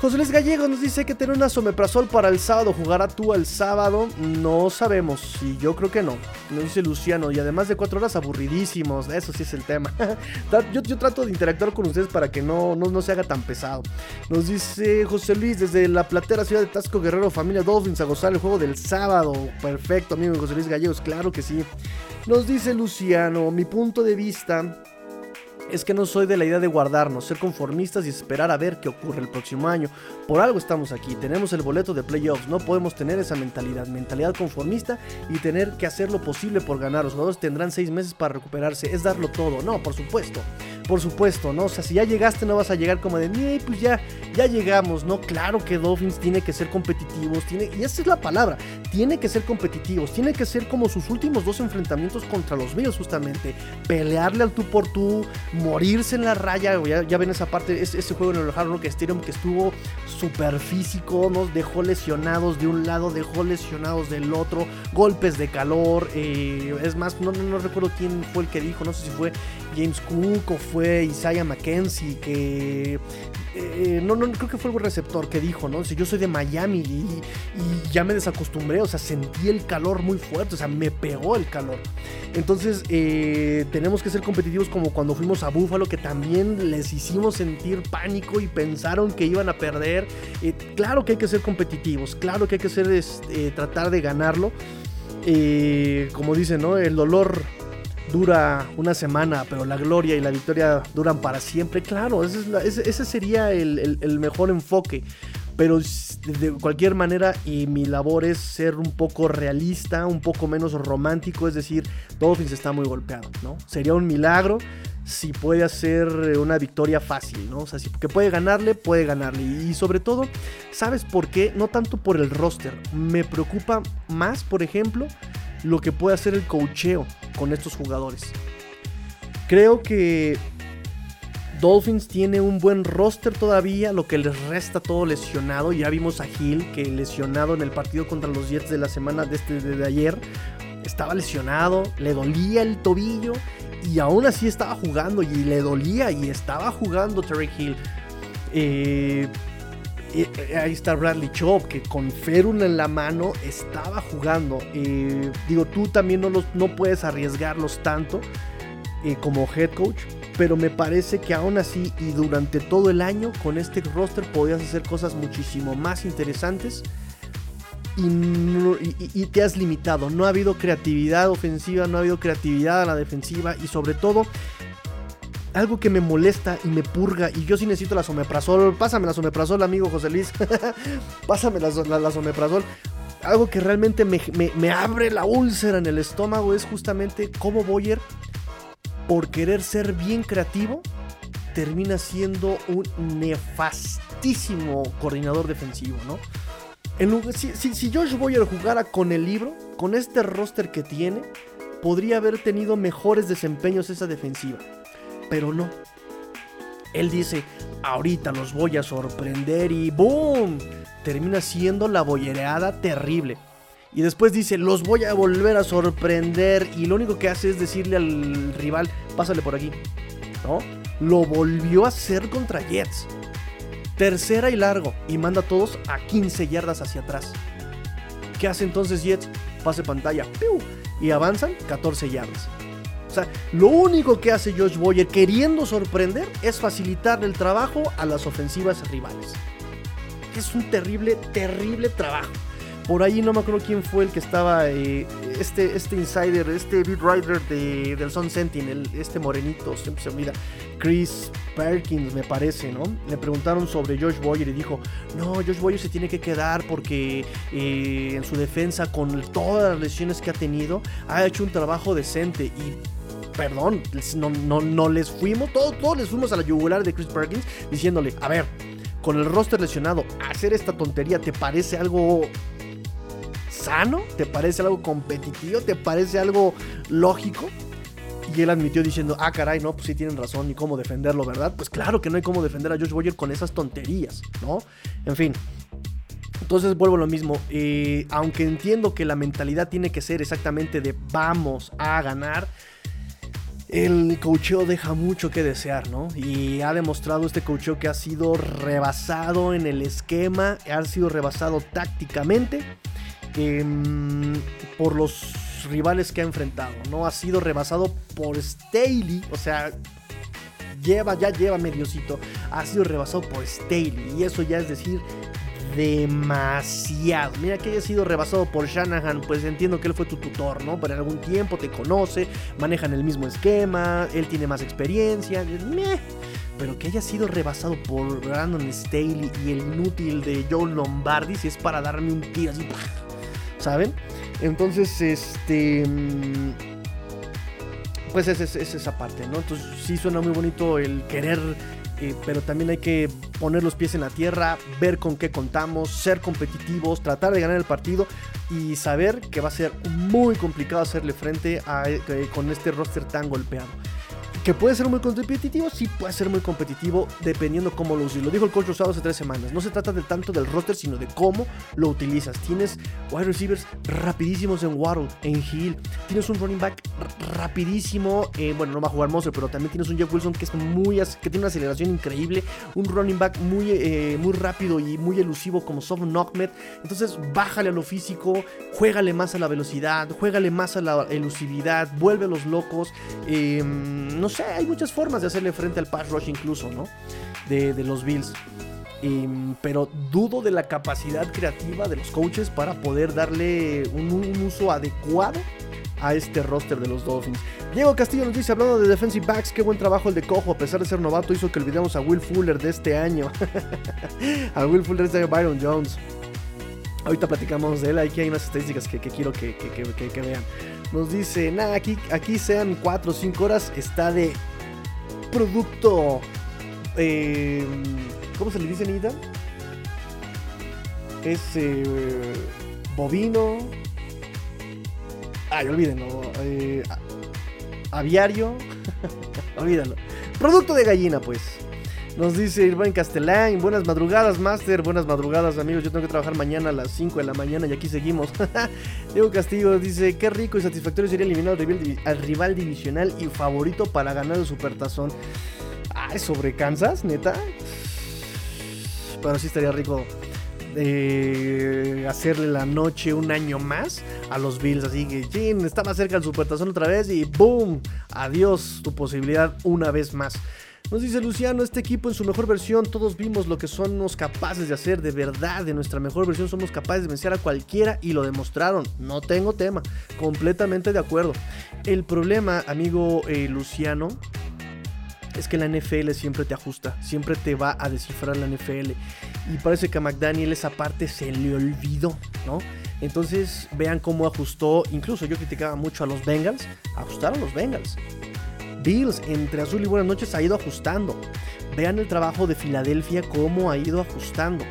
José Luis Gallego nos dice que tener una someprazol para el sábado. ¿Jugará tú el sábado? No sabemos. Y yo creo que no. Nos dice Luciano. Y además de cuatro horas aburridísimos. Eso sí es el tema. yo, yo, trato de interactuar con ustedes para que no, no, se haga tan pesado. Nos dice José Luis desde la platera ciudad de Tasco Guerrero, familia Dolphins, a gozar el juego del sábado. Perfecto, amigo José Luis Gallegos. Claro que sí. Nos dice Luciano. Mi punto de vista es que no soy de la idea de guardarnos, ser conformistas y esperar a ver qué ocurre el próximo año. Por algo estamos aquí, tenemos el boleto de playoffs, no podemos tener esa mentalidad, mentalidad conformista y tener que hacer lo posible por ganar. Los jugadores tendrán seis meses para recuperarse, es darlo todo, no, por supuesto por supuesto, ¿no? O sea, si ya llegaste no vas a llegar como de, pues ya, ya llegamos, ¿no? Claro que Dolphins tiene que ser competitivos, tiene, y esa es la palabra, tiene que ser competitivos, tiene que ser como sus últimos dos enfrentamientos contra los Bills justamente, pelearle al tú por tú, morirse en la raya, ya, ven esa parte, ese, juego en el Hard Rock Stadium que estuvo súper físico, nos dejó lesionados de un lado, dejó lesionados del otro, golpes de calor, eh, es más, no, no, no recuerdo quién fue el que dijo, no sé si fue James Cook o fue Isaiah McKenzie que eh, no, no, creo que fue el receptor que dijo, ¿no? Si yo soy de Miami y, ya me desacostumbré, o sea, sentí el calor muy fuerte, o sea, me pegó el calor. Entonces, eh, tenemos que ser competitivos como cuando fuimos a Buffalo, que también les hicimos sentir pánico y pensaron que iban a perder. Eh, claro que hay que ser competitivos, claro que hay que ser, tratar de ganarlo. como dicen, ¿no? El dolor dura una semana, pero la gloria y la victoria duran para siempre. Claro, ese, sería el, mejor enfoque. Pero de cualquier manera, y mi labor es ser un poco realista, un poco menos romántico, es decir, Dolphins está muy golpeado, ¿no? Sería un milagro si puede hacer una victoria fácil, ¿no? O sea, si que puede ganarle, puede ganarle. Y sobre todo, ¿sabes por qué? No tanto por el roster. Me preocupa más, por ejemplo, lo que puede hacer el cocheo con estos jugadores. Creo que Dolphins tiene un buen roster todavía, lo que les resta todo lesionado. Ya vimos a Hill que lesionado en el partido contra los Jets de la semana de, este, de ayer. Estaba lesionado, le dolía el tobillo y aún así estaba jugando y le dolía y estaba jugando Terry Hill. Eh, eh, ahí está Bradley Chop, que con Ferun en la mano estaba jugando. Digo, tú también no, los, no puedes arriesgarlos tanto eh, como head coach, pero me parece que aún así y durante todo el año con este roster podías hacer cosas muchísimo más interesantes. y, te has limitado. No ha habido creatividad ofensiva, no ha habido creatividad a la defensiva y sobre todo algo que me molesta y me purga y yo sí necesito la someprazol. Pásame la someprazol, amigo José Luis. Pásame la, la, someprazol. algo que realmente me, abre la úlcera en el estómago es justamente cómo Boyer, por querer ser bien creativo, termina siendo un nefastísimo coordinador defensivo, ¿no? En, si, si, si, Josh Boyer jugara con el libro, con este roster que tiene, podría haber tenido mejores desempeños esa defensiva. Pero no. Él dice, ahorita los voy a sorprender y ¡boom! Termina siendo la boyereada terrible. Y después dice, los voy a volver a sorprender. Y lo único que hace es decirle al rival, pásale por aquí. ¿No? Lo volvió a hacer contra Jets. Tercera y largo. Y manda a todos a 15 yardas hacia atrás. ¿Qué hace entonces Jets? Pase pantalla. Y avanzan 14 yardas. Lo único que hace Josh Boyer queriendo sorprender es facilitar el trabajo a las ofensivas rivales. Es un terrible, terrible trabajo. Por ahí no me acuerdo quién fue el que estaba, eh, este, este insider, este beat writer de, del Sun Sentinel, este morenito, siempre se olvida, Chris Perkins me parece, ¿no? Le preguntaron sobre Josh Boyer y dijo, no, Josh Boyer se tiene que quedar porque eh, en su defensa, con todas las lesiones que ha tenido, ha hecho un trabajo decente y perdón, no, no, no les fuimos, todos, les fuimos a la yugular de Chris Perkins diciéndole, a ver, con el roster lesionado, hacer esta tontería te parece algo sano? ¿Te parece algo competitivo? ¿Te parece algo lógico? Y él admitió diciendo, ah, caray, no, pues sí tienen razón, ni cómo defenderlo, ¿verdad? Pues claro que no hay cómo defender a Josh Boyer con esas tonterías, ¿no? En fin. Entonces vuelvo a lo mismo. Eh, aunque entiendo que la mentalidad tiene que ser exactamente de vamos a ganar, el cocheo deja mucho que desear, ¿no? Y ha demostrado este cocheo que ha sido rebasado en el esquema, ha sido rebasado tácticamente em, por los rivales que ha enfrentado, ¿no? Ha sido rebasado por Staley, o sea, lleva, ya lleva mediocito, ha sido rebasado por Staley, y eso ya es decir demasiado. Mira que haya sido rebasado por Shanahan, pues entiendo que él fue tu tutor, ¿no? Por algún tiempo te conoce, manejan el mismo esquema, él tiene más experiencia. Pero que haya sido rebasado por Brandon Staley y el inútil de Joe Lombardi, si es para darme un tiro así, ¿saben? Entonces, este mm, pues es, es, esa parte, ¿no? Entonces sí suena muy bonito el querer eh, pero también hay que poner los pies en la tierra, ver con qué contamos, ser competitivos, tratar de ganar el partido y saber que va a ser muy complicado hacerle frente eh, con este roster tan golpeado. Que puede ser muy competitivo, sí puede ser muy competitivo dependiendo cómo lo uses. Lo dijo el coach Rosado hace tres semanas. No se trata de tanto del roster, sino de cómo lo utilizas. Tienes wide receivers rapidísimos en Waddle, en Hill. Tienes un running back rapidísimo. Eh, bueno, no va a jugar Monster, pero también tienes un Jeff Wilson que es muy que tiene una aceleración increíble. Un running back muy, eh, muy rápido y muy elusivo como Soft Knockmet. Entonces, bájale a lo físico, juégale más a la velocidad, juégale más a la elusividad, vuelve a los locos. Eh, no sé, hay muchas formas de hacerle frente al pass rush incluso, ¿no? De, los Bills. pero dudo de la capacidad creativa de los coaches para poder darle un, uso adecuado a este roster de los Dolphins. Diego Castillo nos dice, hablando de defensive backs, qué buen trabajo el de Cojo, a pesar de ser novato, hizo que olvidemos a Will Fuller de este año. a Will Fuller de este año, Byron Jones. Ahorita platicamos de él, aquí hay unas estadísticas que, quiero que, vean. Nos dice, nada, aquí, aquí sean 4 o 5 horas, está de producto... Eh, ¿Cómo se le dice, Nita? Es eh, bovino. Ay, olvídenlo. Eh, aviario. olvídalo. Producto de gallina, pues. Nos dice Irván Castellán, buenas madrugadas, Master, buenas madrugadas, amigos. Yo tengo que trabajar mañana a las 5 de la mañana y aquí seguimos. Diego Castillo dice, qué rico y satisfactorio sería eliminar al rival, divisional y favorito para ganar el supertazón. Ay, ¿sobre Kansas, neta? Pero sí estaría rico hacerle la noche un año más a los Bills. Así que, chin, está más cerca el supertazón otra vez y ¡boom! Adiós tu posibilidad una vez más. Nos dice Luciano, este equipo en su mejor versión, todos vimos lo que somos capaces de hacer, de verdad, de nuestra mejor versión somos capaces de vencer a cualquiera y lo demostraron. No tengo tema, completamente de acuerdo. El problema, amigo eh, Luciano, es que la NFL siempre te ajusta, siempre te va a descifrar la NFL. Y parece que a McDaniel esa parte se le olvidó, ¿no? Entonces vean cómo ajustó, incluso yo criticaba mucho a los Bengals, ajustaron los Bengals. Bills entre azul y buenas noches ha ido ajustando. Vean el trabajo de Filadelfia, cómo ha ido ajustando.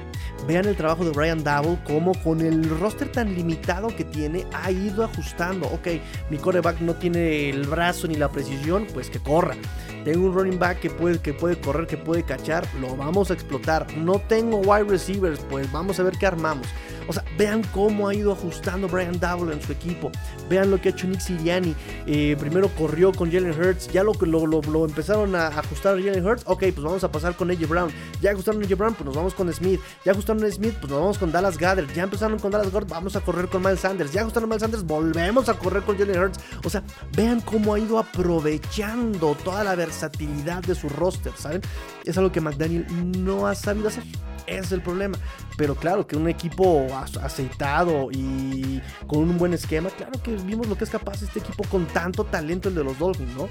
Vean el trabajo de Brian Double, cómo con el roster tan limitado que tiene, ha ido ajustando. Ok, mi coreback no tiene el brazo ni la precisión, pues que corra. Tengo un running back que puede, que puede correr, que puede cachar, lo vamos a explotar. No tengo wide receivers, pues vamos a ver qué armamos. O sea, vean cómo ha ido ajustando Brian Double en su equipo. Vean lo que ha hecho Nick Siriani. Eh, primero corrió con Jalen Hurts. Ya lo, lo, lo, empezaron a ajustar a Jalen Hurts. Ok, pues vamos a pasar con AJ Brown. Ya ajustaron a AJ Brown, pues nos vamos con Smith. Ya ajustaron a Smith, pues nos vamos con Dallas Gather. Ya empezaron con Dallas Gather, vamos a correr con Miles Sanders. Ya ajustaron a Miles Sanders, volvemos a correr con Jalen Hurts. O sea, vean cómo ha ido aprovechando toda la versatilidad de su roster, ¿saben? Es algo que McDaniel no ha sabido hacer es el problema. Pero claro, que un equipo aceitado y con un buen esquema, claro que vimos lo que es capaz este equipo con tanto talento el de los Dolphins, ¿no?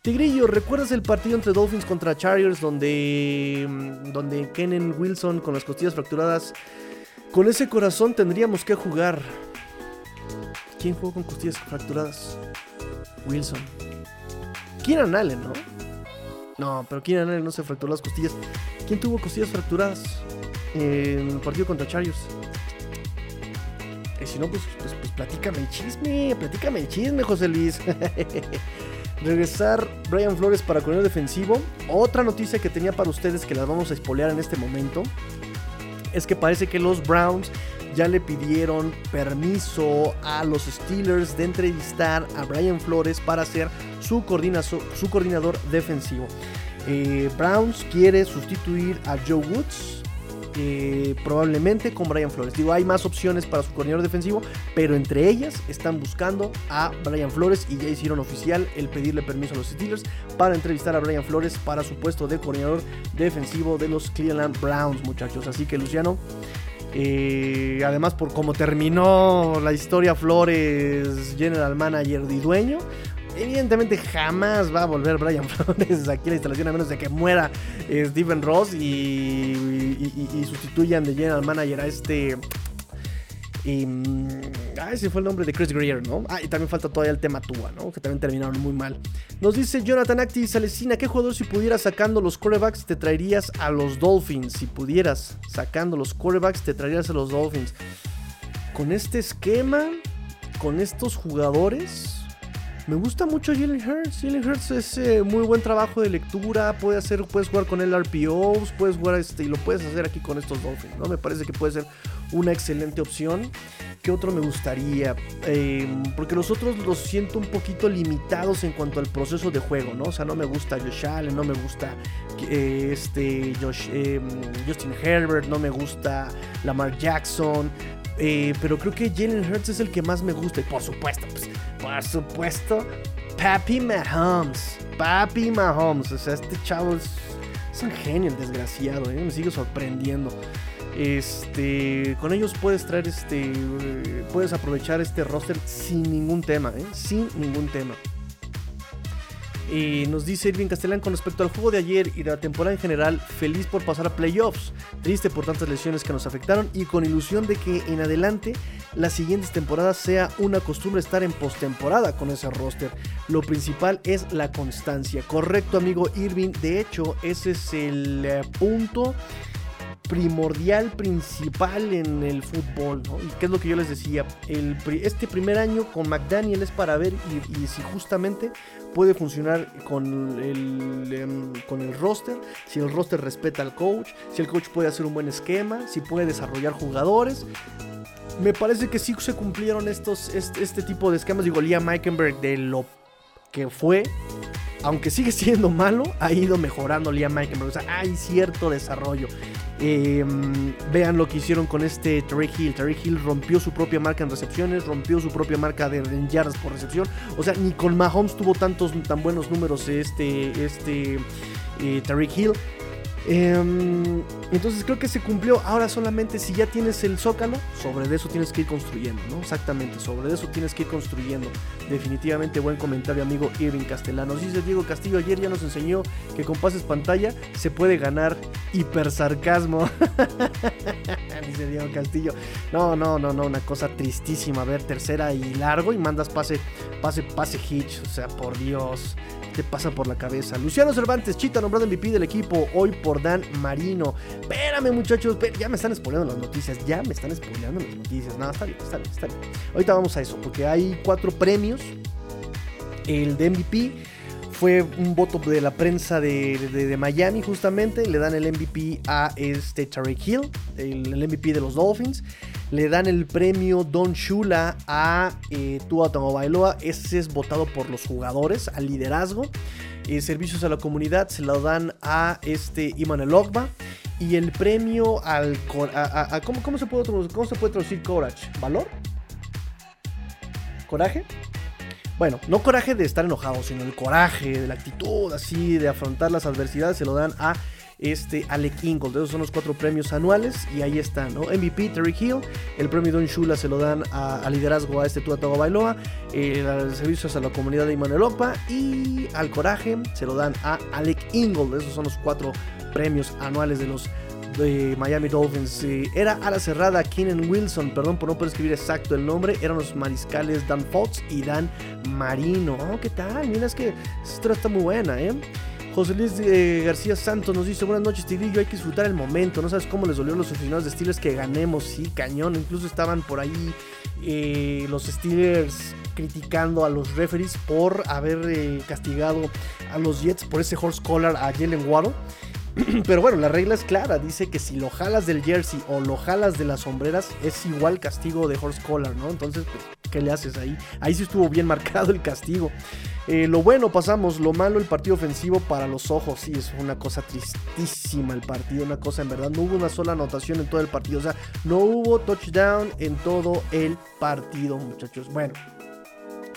Tigrillo, ¿recuerdas el partido entre Dolphins contra Chargers donde, mm, donde Wilson con las costillas fracturadas, con ese corazón tendríamos que jugar? ¿Quién jugó con costillas fracturadas? Wilson. Kieran Allen, ¿no? No, pero Kieran Allen no se fracturó las costillas. ¿Quién tuvo costillas fracturadas en el partido contra Chargers? Y si no, pues, pues, pues, platícame el chisme, platícame el chisme, José Luis. Regresar Brian Flores para corredor defensivo. Otra noticia que tenía para ustedes que las vamos a espolear en este momento es que parece que los Browns ya le pidieron permiso a los Steelers de entrevistar a Brian Flores para ser su, coordinador defensivo. Eh, Browns quiere sustituir a Joe Woods. Eh, probablemente con Brian Flores. Digo, hay más opciones para su coordinador defensivo, pero entre ellas están buscando a Brian Flores y ya hicieron oficial el pedirle permiso a los Steelers para entrevistar a Brian Flores para su puesto de coordinador defensivo de los Cleveland Browns, muchachos. Así que Luciano, eh, además por cómo terminó la historia Flores, general manager y dueño, evidentemente jamás va a volver Brian Flores aquí a la instalación a menos de que muera eh, Steven Ross y, sustituyan de general manager a este... Y, mm, ah, ese fue el nombre de Chris Greer, ¿no? Ah, y también falta todavía el tema Tua, ¿no? Que también terminaron muy mal. Nos dice Jonathan Acti Salesina, ¿qué jugador si pudieras sacando los corebacks te traerías a los Dolphins? Si pudieras sacando los corebacks te traerías a los Dolphins. Con este esquema, con estos jugadores, me gusta mucho Jalen Hurts. Jalen Hurts es eh, muy buen trabajo de lectura. Puede hacer, puedes jugar con el RPOs, puedes jugar este, y lo puedes hacer aquí con estos Dolphins. ¿no? Me parece que puede ser una excelente opción. ¿Qué otro me gustaría? Em, porque los otros los siento un poquito limitados en cuanto al proceso de juego, ¿no? O sea, no me gusta Josh Allen, no me gusta eh, este Josh, em, Justin Herbert, no me gusta Lamar Jackson. Eh, pero creo que Jalen Hurts es el que más me gusta. Y por supuesto, pues, por supuesto, Papi Mahomes. Papi Mahomes. O sea, este chavo es, un genio, el desgraciado. ¿eh? Me sigue sorprendiendo. Este, con ellos puedes traer este, puedes aprovechar este roster sin ningún tema, ¿eh? sin ningún tema. Y nos dice Irving Castellán con respecto al juego de ayer y de la temporada en general, feliz por pasar a playoffs, triste por tantas lesiones que nos afectaron y con ilusión de que en adelante las siguientes temporadas sea una costumbre estar en postemporada con ese roster. Lo principal es la constancia. Correcto, amigo Irving. De hecho, ese es el eh, punto primordial, principal en el fútbol, ¿no? Y qué es lo que yo les decía, el, este primer año con McDaniel es para ver y, si justamente puede funcionar con el, em, con el roster, si el roster respeta al coach, si el coach puede hacer un buen esquema, si puede desarrollar jugadores. Me parece que sí se cumplieron estos, este, tipo de esquemas. Digo, Liam Meikenberg de lo que fue aunque sigue siendo malo, ha ido mejorando Liam Meikenberg. O sea, hay cierto desarrollo. Em, vean lo que hicieron con este Terry Hill. Terry Hill rompió su propia marca en recepciones, rompió su propia marca de, yardas por recepción. O sea, ni con Mahomes tuvo tantos tan buenos números este, este eh, Hill. Em, entonces creo que se cumplió. Ahora solamente si ya tienes el zócalo, sobre eso tienes que ir construyendo, ¿no? Exactamente, sobre eso tienes que ir construyendo. Definitivamente buen comentario, amigo Irving Castellanos. Dice Diego Castillo, ayer ya nos enseñó que con pases pantalla se puede ganar hipersarcasmo. Dice Diego Castillo. No, no, no, no, una cosa tristísima. A ver, tercera y largo y mandas pase, pase, pase hitch. O sea, por Dios, te pasa por la cabeza. Luciano Cervantes, Chita, nombrado MVP del equipo hoy por Dan Marino. Espérame, muchachos, ya me están spoileando las noticias. Ya me están spoileando las noticias. No, está bien, está bien, está bien. Ahorita vamos a eso, porque hay cuatro premios. El de MVP fue un voto de la prensa de, Miami justamente. Le dan el MVP a este Tariq Hill, el, MVP de los Dolphins. Le dan el premio Don Shula a eh, Tua Tagovailoa. Ese es votado por los jugadores, al liderazgo. Eh, servicios a la comunidad se lo dan a este Iman Ogba. Y el premio al... ¿cómo, se puede, ¿Cómo se puede traducir courage? ¿Valor? ¿Coraje? Bueno, no coraje de estar enojado, sino el coraje, de la actitud así, de afrontar las adversidades, se lo dan a este Alec Ingold. Esos son los cuatro premios anuales y ahí están, ¿no? MVP, Terry Hill, el premio Don Shula se lo dan a, liderazgo a este Tuatago Bailoa, eh, servicios a la comunidad de Immanuel Opa y al coraje se lo dan a Alec Ingold. Esos son los cuatro premios anuales de los de Miami Dolphins. era a la cerrada Keenan Wilson, perdón por no poder escribir exacto el nombre, eran los mariscales Dan Fox y Dan Marino. Oh, ¿qué tal? Mira, es que esta está muy buena, ¿eh? José Luis eh, García Santos nos dice: Buenas noches, Tigrillo. Hay que disfrutar el momento. No sabes cómo les dolió a los aficionados de Steelers que ganemos. Sí, cañón. Incluso estaban por ahí eh, los Steelers criticando a los referees por haber eh, castigado a los Jets por ese horse collar a Jalen Waddle. Pero bueno, la regla es clara, dice que si lo jalas del jersey o lo jalas de las sombreras es igual castigo de horse collar, ¿no? Entonces, pues, ¿qué le haces ahí? Ahí sí estuvo bien marcado el castigo. Eh, lo bueno pasamos, lo malo el partido ofensivo para los ojos, sí, es una cosa tristísima el partido, una cosa en verdad, no hubo una sola anotación en todo el partido, o sea, no hubo touchdown en todo el partido, muchachos. Bueno,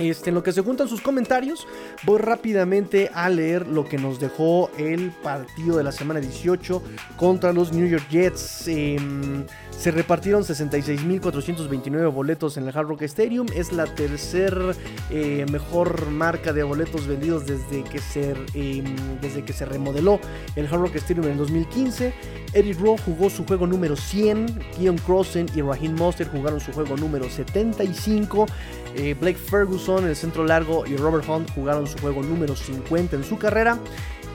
este, en lo que se juntan sus comentarios, voy rápidamente a leer lo que nos dejó el partido de la semana 18 contra los New York Jets. Em, se repartieron 66.429 boletos en el Hard Rock Stadium. Es la tercera eh, mejor marca de boletos vendidos desde que, se, em, desde que se remodeló el Hard Rock Stadium en 2015. Eddie Rowe jugó su juego número 100. Keon Crossen y Raheem Monster jugaron su juego número 75. Eh, Blake Ferguson, el centro largo, y Robert Hunt jugaron su juego número 50 en su carrera.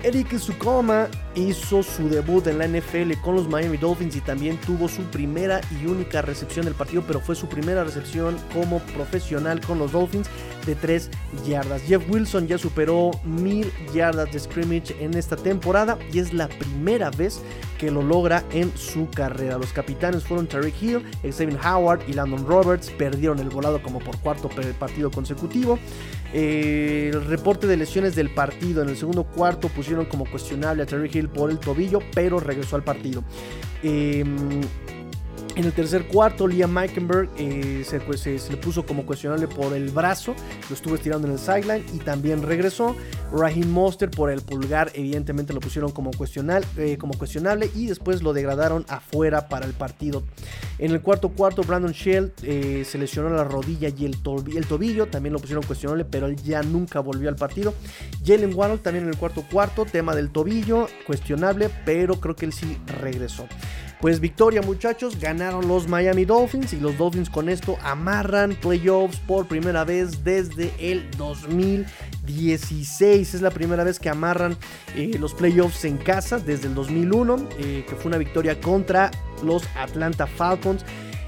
Eric Sukoma hizo su debut en la NFL con los Miami Dolphins y también tuvo su primera y única recepción del partido, pero fue su primera recepción como profesional con los Dolphins de 3 yardas. Jeff Wilson ya superó mil yardas de scrimmage en esta temporada y es la primera vez que lo logra en su carrera. Los capitanes fueron Tariq Hill, Xavier Howard y Landon Roberts. Perdieron el volado como por cuarto partido consecutivo. Eh, el reporte de lesiones del partido en el segundo cuarto pusieron como cuestionable a Tariq Hill por el tobillo, pero regresó al partido. Eh, en el tercer cuarto, Liam Meikenberg eh, se, le puso como cuestionable por el brazo, lo estuvo estirando en el sideline y también regresó. Raheem Monster por el pulgar, evidentemente lo pusieron como, eh, cuestionable y después lo degradaron afuera para el partido. En el cuarto cuarto, Brandon Shell eh, se lesionó la rodilla y el, el, tobillo, también lo pusieron cuestionable, pero él ya nunca volvió al partido. Jalen Waddle también en el cuarto cuarto, tema del tobillo, cuestionable, pero creo que él sí regresó. Pues victoria muchachos, ganaron los Miami Dolphins y los Dolphins con esto amarran playoffs por primera vez desde el 2016. Es la primera vez que amarran eh, los playoffs en casa desde el 2001, eh, que fue una victoria contra los Atlanta Falcons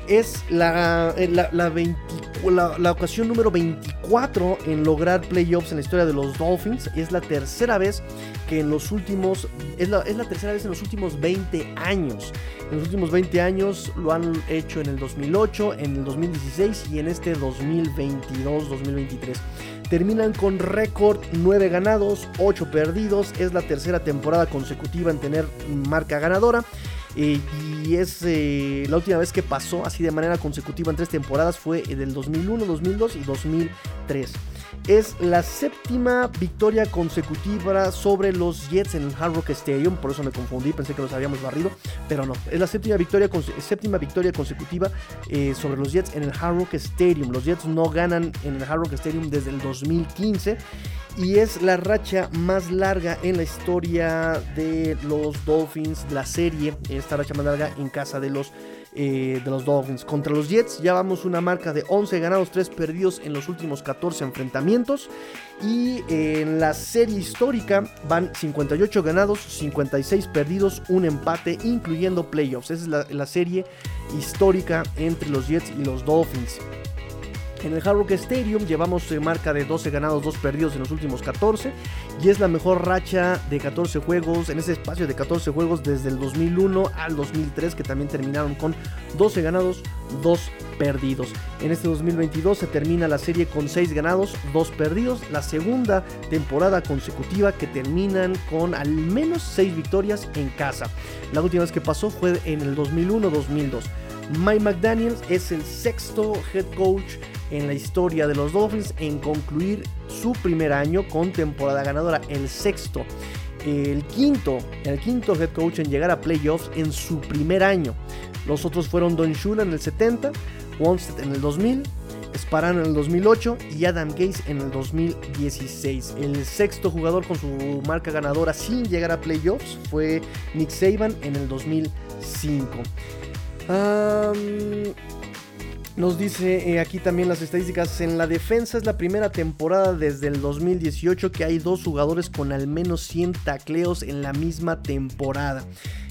es la, eh, la, la, ocasión número 24 en lograr playoffs en la historia de los Dolphins. Es la tercera vez que en los últimos. Es la, es la tercera vez en los últimos 20 años. En los últimos 20 años lo han hecho en el 2008, en el 2016 y en este 2022-2023 terminan con récord 9 ganados, 8 perdidos. Es la tercera temporada consecutiva en tener marca ganadora. Eh, y es eh, la última vez que pasó así de manera consecutiva en tres temporadas fue en el 2001, 2002 y 2003. Es la séptima victoria consecutiva sobre los Jets en el Hard Rock Stadium, por eso me confundí, pensé que los habíamos barrido, pero no, es la séptima victoria, séptima victoria consecutiva eh, sobre los Jets en el Hard Rock Stadium. Los Jets no ganan en el Hard Rock Stadium desde el 2015 y es la racha más larga en la historia de los Dolphins, la serie, esta racha más larga en casa de los eh, de los Dolphins. Contra los Jets ya vamos una marca de 11 ganados, 3 perdidos en los últimos 14 enfrentamientos. Y en la serie histórica van 58 ganados, 56 perdidos, un empate, incluyendo playoffs. Esa es la serie histórica entre los Jets y los Dolphins. En el Hard Rock Stadium llevamos eh, marca de 12 ganados, 2 perdidos en los últimos 14 y es la mejor racha de 14 juegos en ese espacio de 14 juegos desde el 2001 al 2003 que también terminaron con 12 ganados, 2 perdidos. En este 2022 se termina la serie con 6 ganados, 2 perdidos, la segunda temporada consecutiva que terminan con al menos 6 victorias en casa. La última vez que pasó fue en el 2001-2002. Mike McDaniels es el sexto head coach en la historia de los Dolphins en concluir su primer año con temporada ganadora, el sexto. El quinto, el quinto head coach en llegar a playoffs en su primer año. Los otros fueron Don Shula en el 70, Wonstead en el 2000, Sparano en el 2008 y Adam Gaze en el 2016. El sexto jugador con su marca ganadora sin llegar a playoffs fue Nick Saban en el 2005. Nos dice eh, aquí también las estadísticas. En la defensa es la primera temporada desde el 2018 que hay dos jugadores con al menos 100 tacleos en la misma temporada.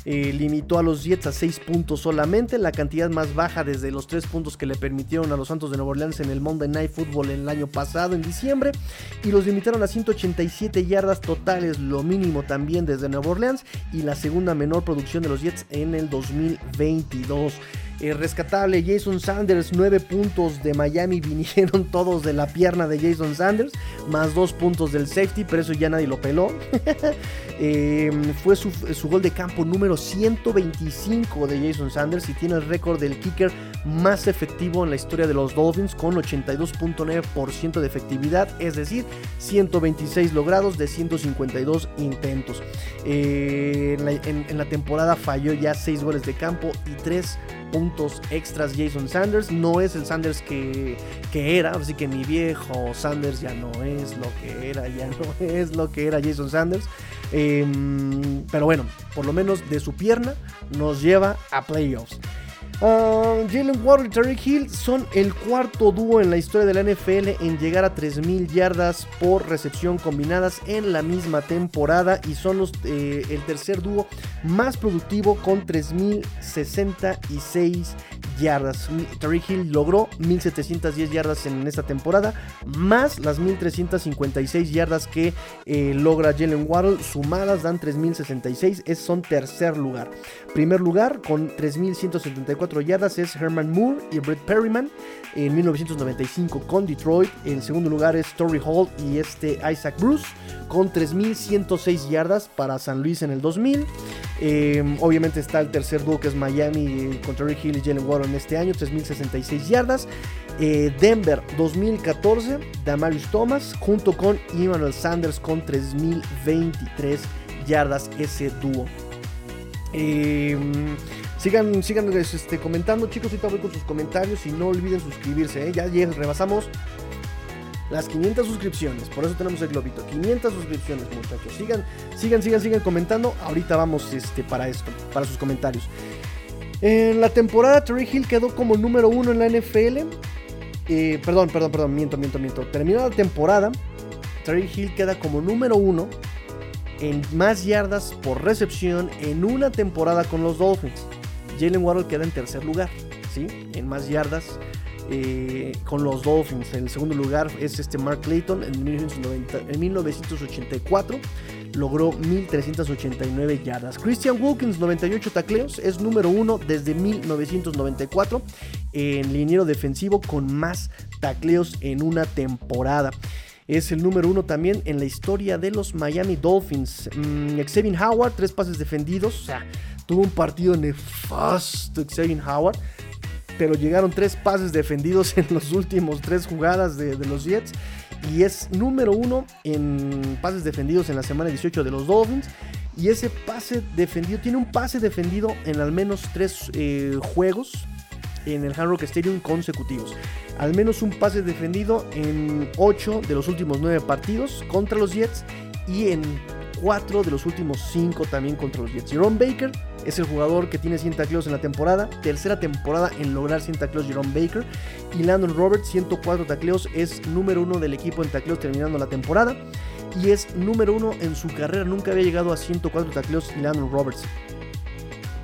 Eh, limitó a los Jets a 6 puntos solamente, la cantidad más baja desde los 3 puntos que le permitieron a los Santos de Nueva Orleans en el Monday Night Football el año pasado, en diciembre, y los limitaron a 187 yardas totales, lo mínimo también desde Nueva Orleans, y la segunda menor producción de los Jets en el 2022. Eh, rescatable Jason Sanders, 9 puntos de Miami vinieron todos de la pierna de Jason Sanders, más 2 puntos del safety, pero eso ya nadie lo peló. Eh, fue su, su, gol de campo número 125 de Jason Sanders y tiene el récord del kicker más efectivo en la historia de los Dolphins con 82.9% de efectividad, es decir, 126 logrados de 152 intentos. Eh, en, la, en, en la temporada falló ya 6 goles de campo y 3 puntos extras Jason Sanders. No es el Sanders que, que, era, así que mi viejo Sanders ya no es lo que era, ya no es lo que era Jason Sanders. Eh, pero bueno, por lo menos de su pierna nos lleva a playoffs. Uh, Jalen Waddle y Terry Hill son el cuarto dúo en la historia de la NFL en llegar a 3.000 yardas por recepción combinadas en la misma temporada y son los, eh, el tercer dúo más productivo con 3.066 yardas. Terry Hill logró 1.710 yardas en esta temporada, más las 1.356 yardas que eh, logra Jalen Waddle, sumadas dan 3.066, es son tercer lugar. Primer lugar con 3.174 yardas es Herman Moore y Brett Perryman en 1995 con Detroit. En segundo lugar es Story Hall y este Isaac Bruce con 3.106 yardas para San Luis en el 2000. Eh, obviamente está el tercer dúo que es Miami con Terry Hill y Jalen Warren en este año, 3.066 yardas. Eh, Denver 2014, Damarius Thomas junto con Emmanuel Sanders con 3.023 yardas ese dúo. Eh, Sigan, sigan este, comentando, chicos. Ahorita voy con sus comentarios y no olviden suscribirse. ¿eh? Ya, ya rebasamos las 500 suscripciones. Por eso tenemos el globito. 500 suscripciones, muchachos. Sigan, sigan, sigan, sigan comentando. Ahorita vamos este, para esto, para sus comentarios. En la temporada, Terry Hill quedó como número uno en la NFL. Eh, perdón, perdón, perdón, miento, miento, miento. Terminó la temporada. Terry Hill queda como número uno en más yardas por recepción en una temporada con los Dolphins. Jalen Waddle queda en tercer lugar, ¿sí? En más yardas eh, con los Dolphins. En el segundo lugar es este Mark Clayton en, 1990, en 1984. Logró 1389 yardas. Christian Wilkins, 98 tacleos, es número uno desde 1994 en liniero defensivo con más tacleos en una temporada. Es el número uno también en la historia de los Miami Dolphins. Mm, Xavier Howard, tres pases defendidos. O sea, tuvo un partido nefasto Xavier Howard. Pero llegaron tres pases defendidos en los últimos tres jugadas de, de los Jets. Y es número uno en pases defendidos en la semana 18 de los Dolphins. Y ese pase defendido, tiene un pase defendido en al menos tres eh, juegos en el Hard Stadium consecutivos. Al menos un pase defendido en 8 de los últimos 9 partidos contra los Jets y en 4 de los últimos 5 también contra los Jets. Jerome Baker es el jugador que tiene 100 tacleos en la temporada, tercera temporada en lograr 100 tacleos Jerome Baker. Y Landon Roberts, 104 tacleos, es número uno del equipo en tacleos terminando la temporada. Y es número uno en su carrera, nunca había llegado a 104 tacleos Landon Roberts.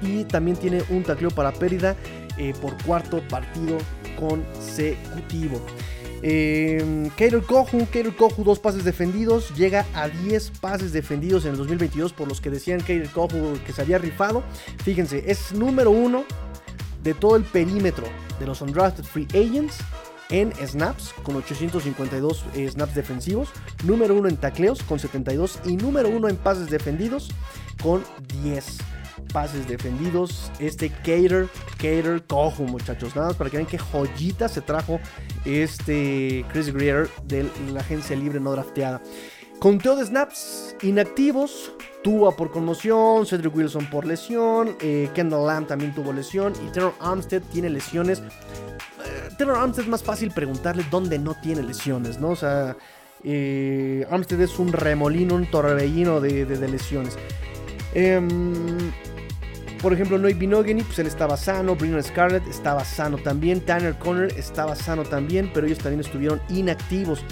Y también tiene un tacleo para pérdida eh, por cuarto partido consecutivo. Eh, Kater Kohu, Kater Kohu, dos pases defendidos, llega a 10 pases defendidos en el 2022 por los que decían Kater Kohu que se había rifado. Fíjense, es número uno de todo el perímetro de los undrafted free agents en snaps con 852 eh, snaps defensivos, número uno en tacleos con 72 y número uno en pases defendidos con 10 pases defendidos. Este Cater, Cater Cojo, muchachos. Nada más para que vean qué joyita se trajo este Chris Greer de la agencia libre no drafteada. Conteo de snaps inactivos. Tua por conmoción, Cedric Wilson por lesión, eh, Kendall Lamb también tuvo lesión y Terror Armstead tiene lesiones. Eh, Terror Armstead es más fácil preguntarle dónde no tiene lesiones, ¿no? O sea, eh, Armstead es un remolino, un torbellino de, de lesiones. Em, por ejemplo, Noy Binogany, pues él estaba sano. Brennan Scarlett estaba sano también. Tanner Conner estaba sano también, pero ellos también estuvieron inactivos.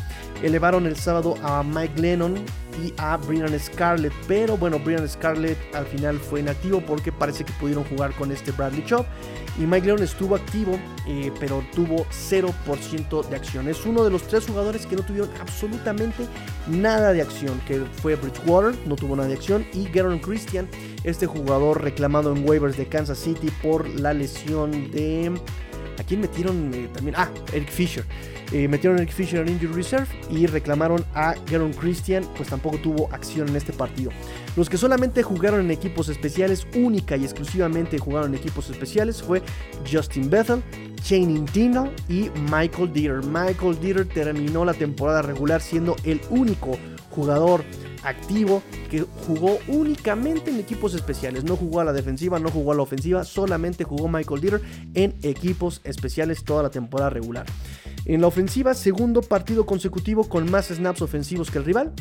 Elevaron el sábado a Mike Lennon y a Brian Scarlett, pero bueno, Brian Scarlett al final fue inactivo porque parece que pudieron jugar con este Bradley Chop. Y Mike Lennon estuvo activo, eh, pero tuvo 0% de acción. Es uno de los tres jugadores que no tuvieron absolutamente nada de acción, que fue Bridgewater, no tuvo nada de acción, y Garon Christian, este jugador reclamado en waivers de Kansas City por la lesión de... ¿A quién metieron eh, también? Ah, Eric Fisher. Eh, metieron Eric Fisher en Injury Reserve y reclamaron a Garon Christian, pues tampoco tuvo acción en este partido. Los que solamente jugaron en equipos especiales, única y exclusivamente jugaron en equipos especiales, fue Justin Bethel, Channing Tindall y Michael Dieter. Michael Dieter terminó la temporada regular siendo el único jugador activo que jugó únicamente en equipos especiales. No jugó a la defensiva, no jugó a la ofensiva, solamente jugó Michael Dieter en equipos especiales toda la temporada regular. En la ofensiva, segundo partido consecutivo con más snaps ofensivos que el rival.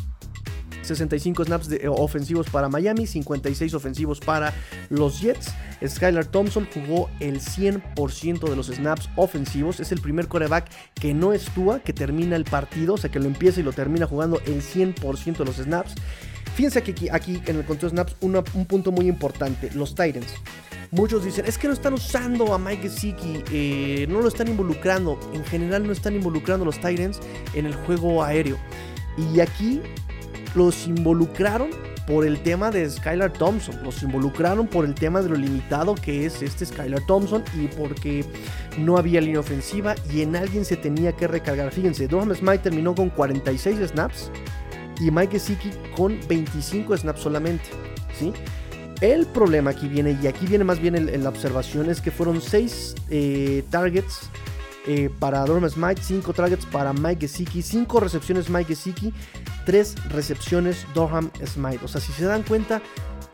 65 snaps eh, ofensivos para Miami, 56 ofensivos para los Jets. Skylar Thompson jugó el 100% de los snaps ofensivos. Es el primer coreback que no estúa, que termina el partido, o sea que lo empieza y lo termina jugando el 100% de los snaps. Fíjense que aquí, aquí en el conteo de snaps un punto muy importante, los Titans. Muchos dicen, es que no están usando a Mike Gesicki, eh, no lo están involucrando. En general no están involucrando a los Titans en el juego aéreo. Y aquí los involucraron por el tema de Skylar Thompson. Los involucraron por el tema de lo limitado que es este Skylar Thompson y porque no había línea ofensiva y en alguien se tenía que recargar. Fíjense, Durham Smite terminó con 46 snaps y Mike Gesicki con 25 snaps solamente. ¿sí? El problema aquí viene, y aquí viene más bien la observación, es que fueron 6 eh, targets eh, para Dorman Smite, 5 targets para Mike Gesicki, 5 recepciones Mike Gesicki, 3 recepciones Dorham Smite. O sea, si se dan cuenta,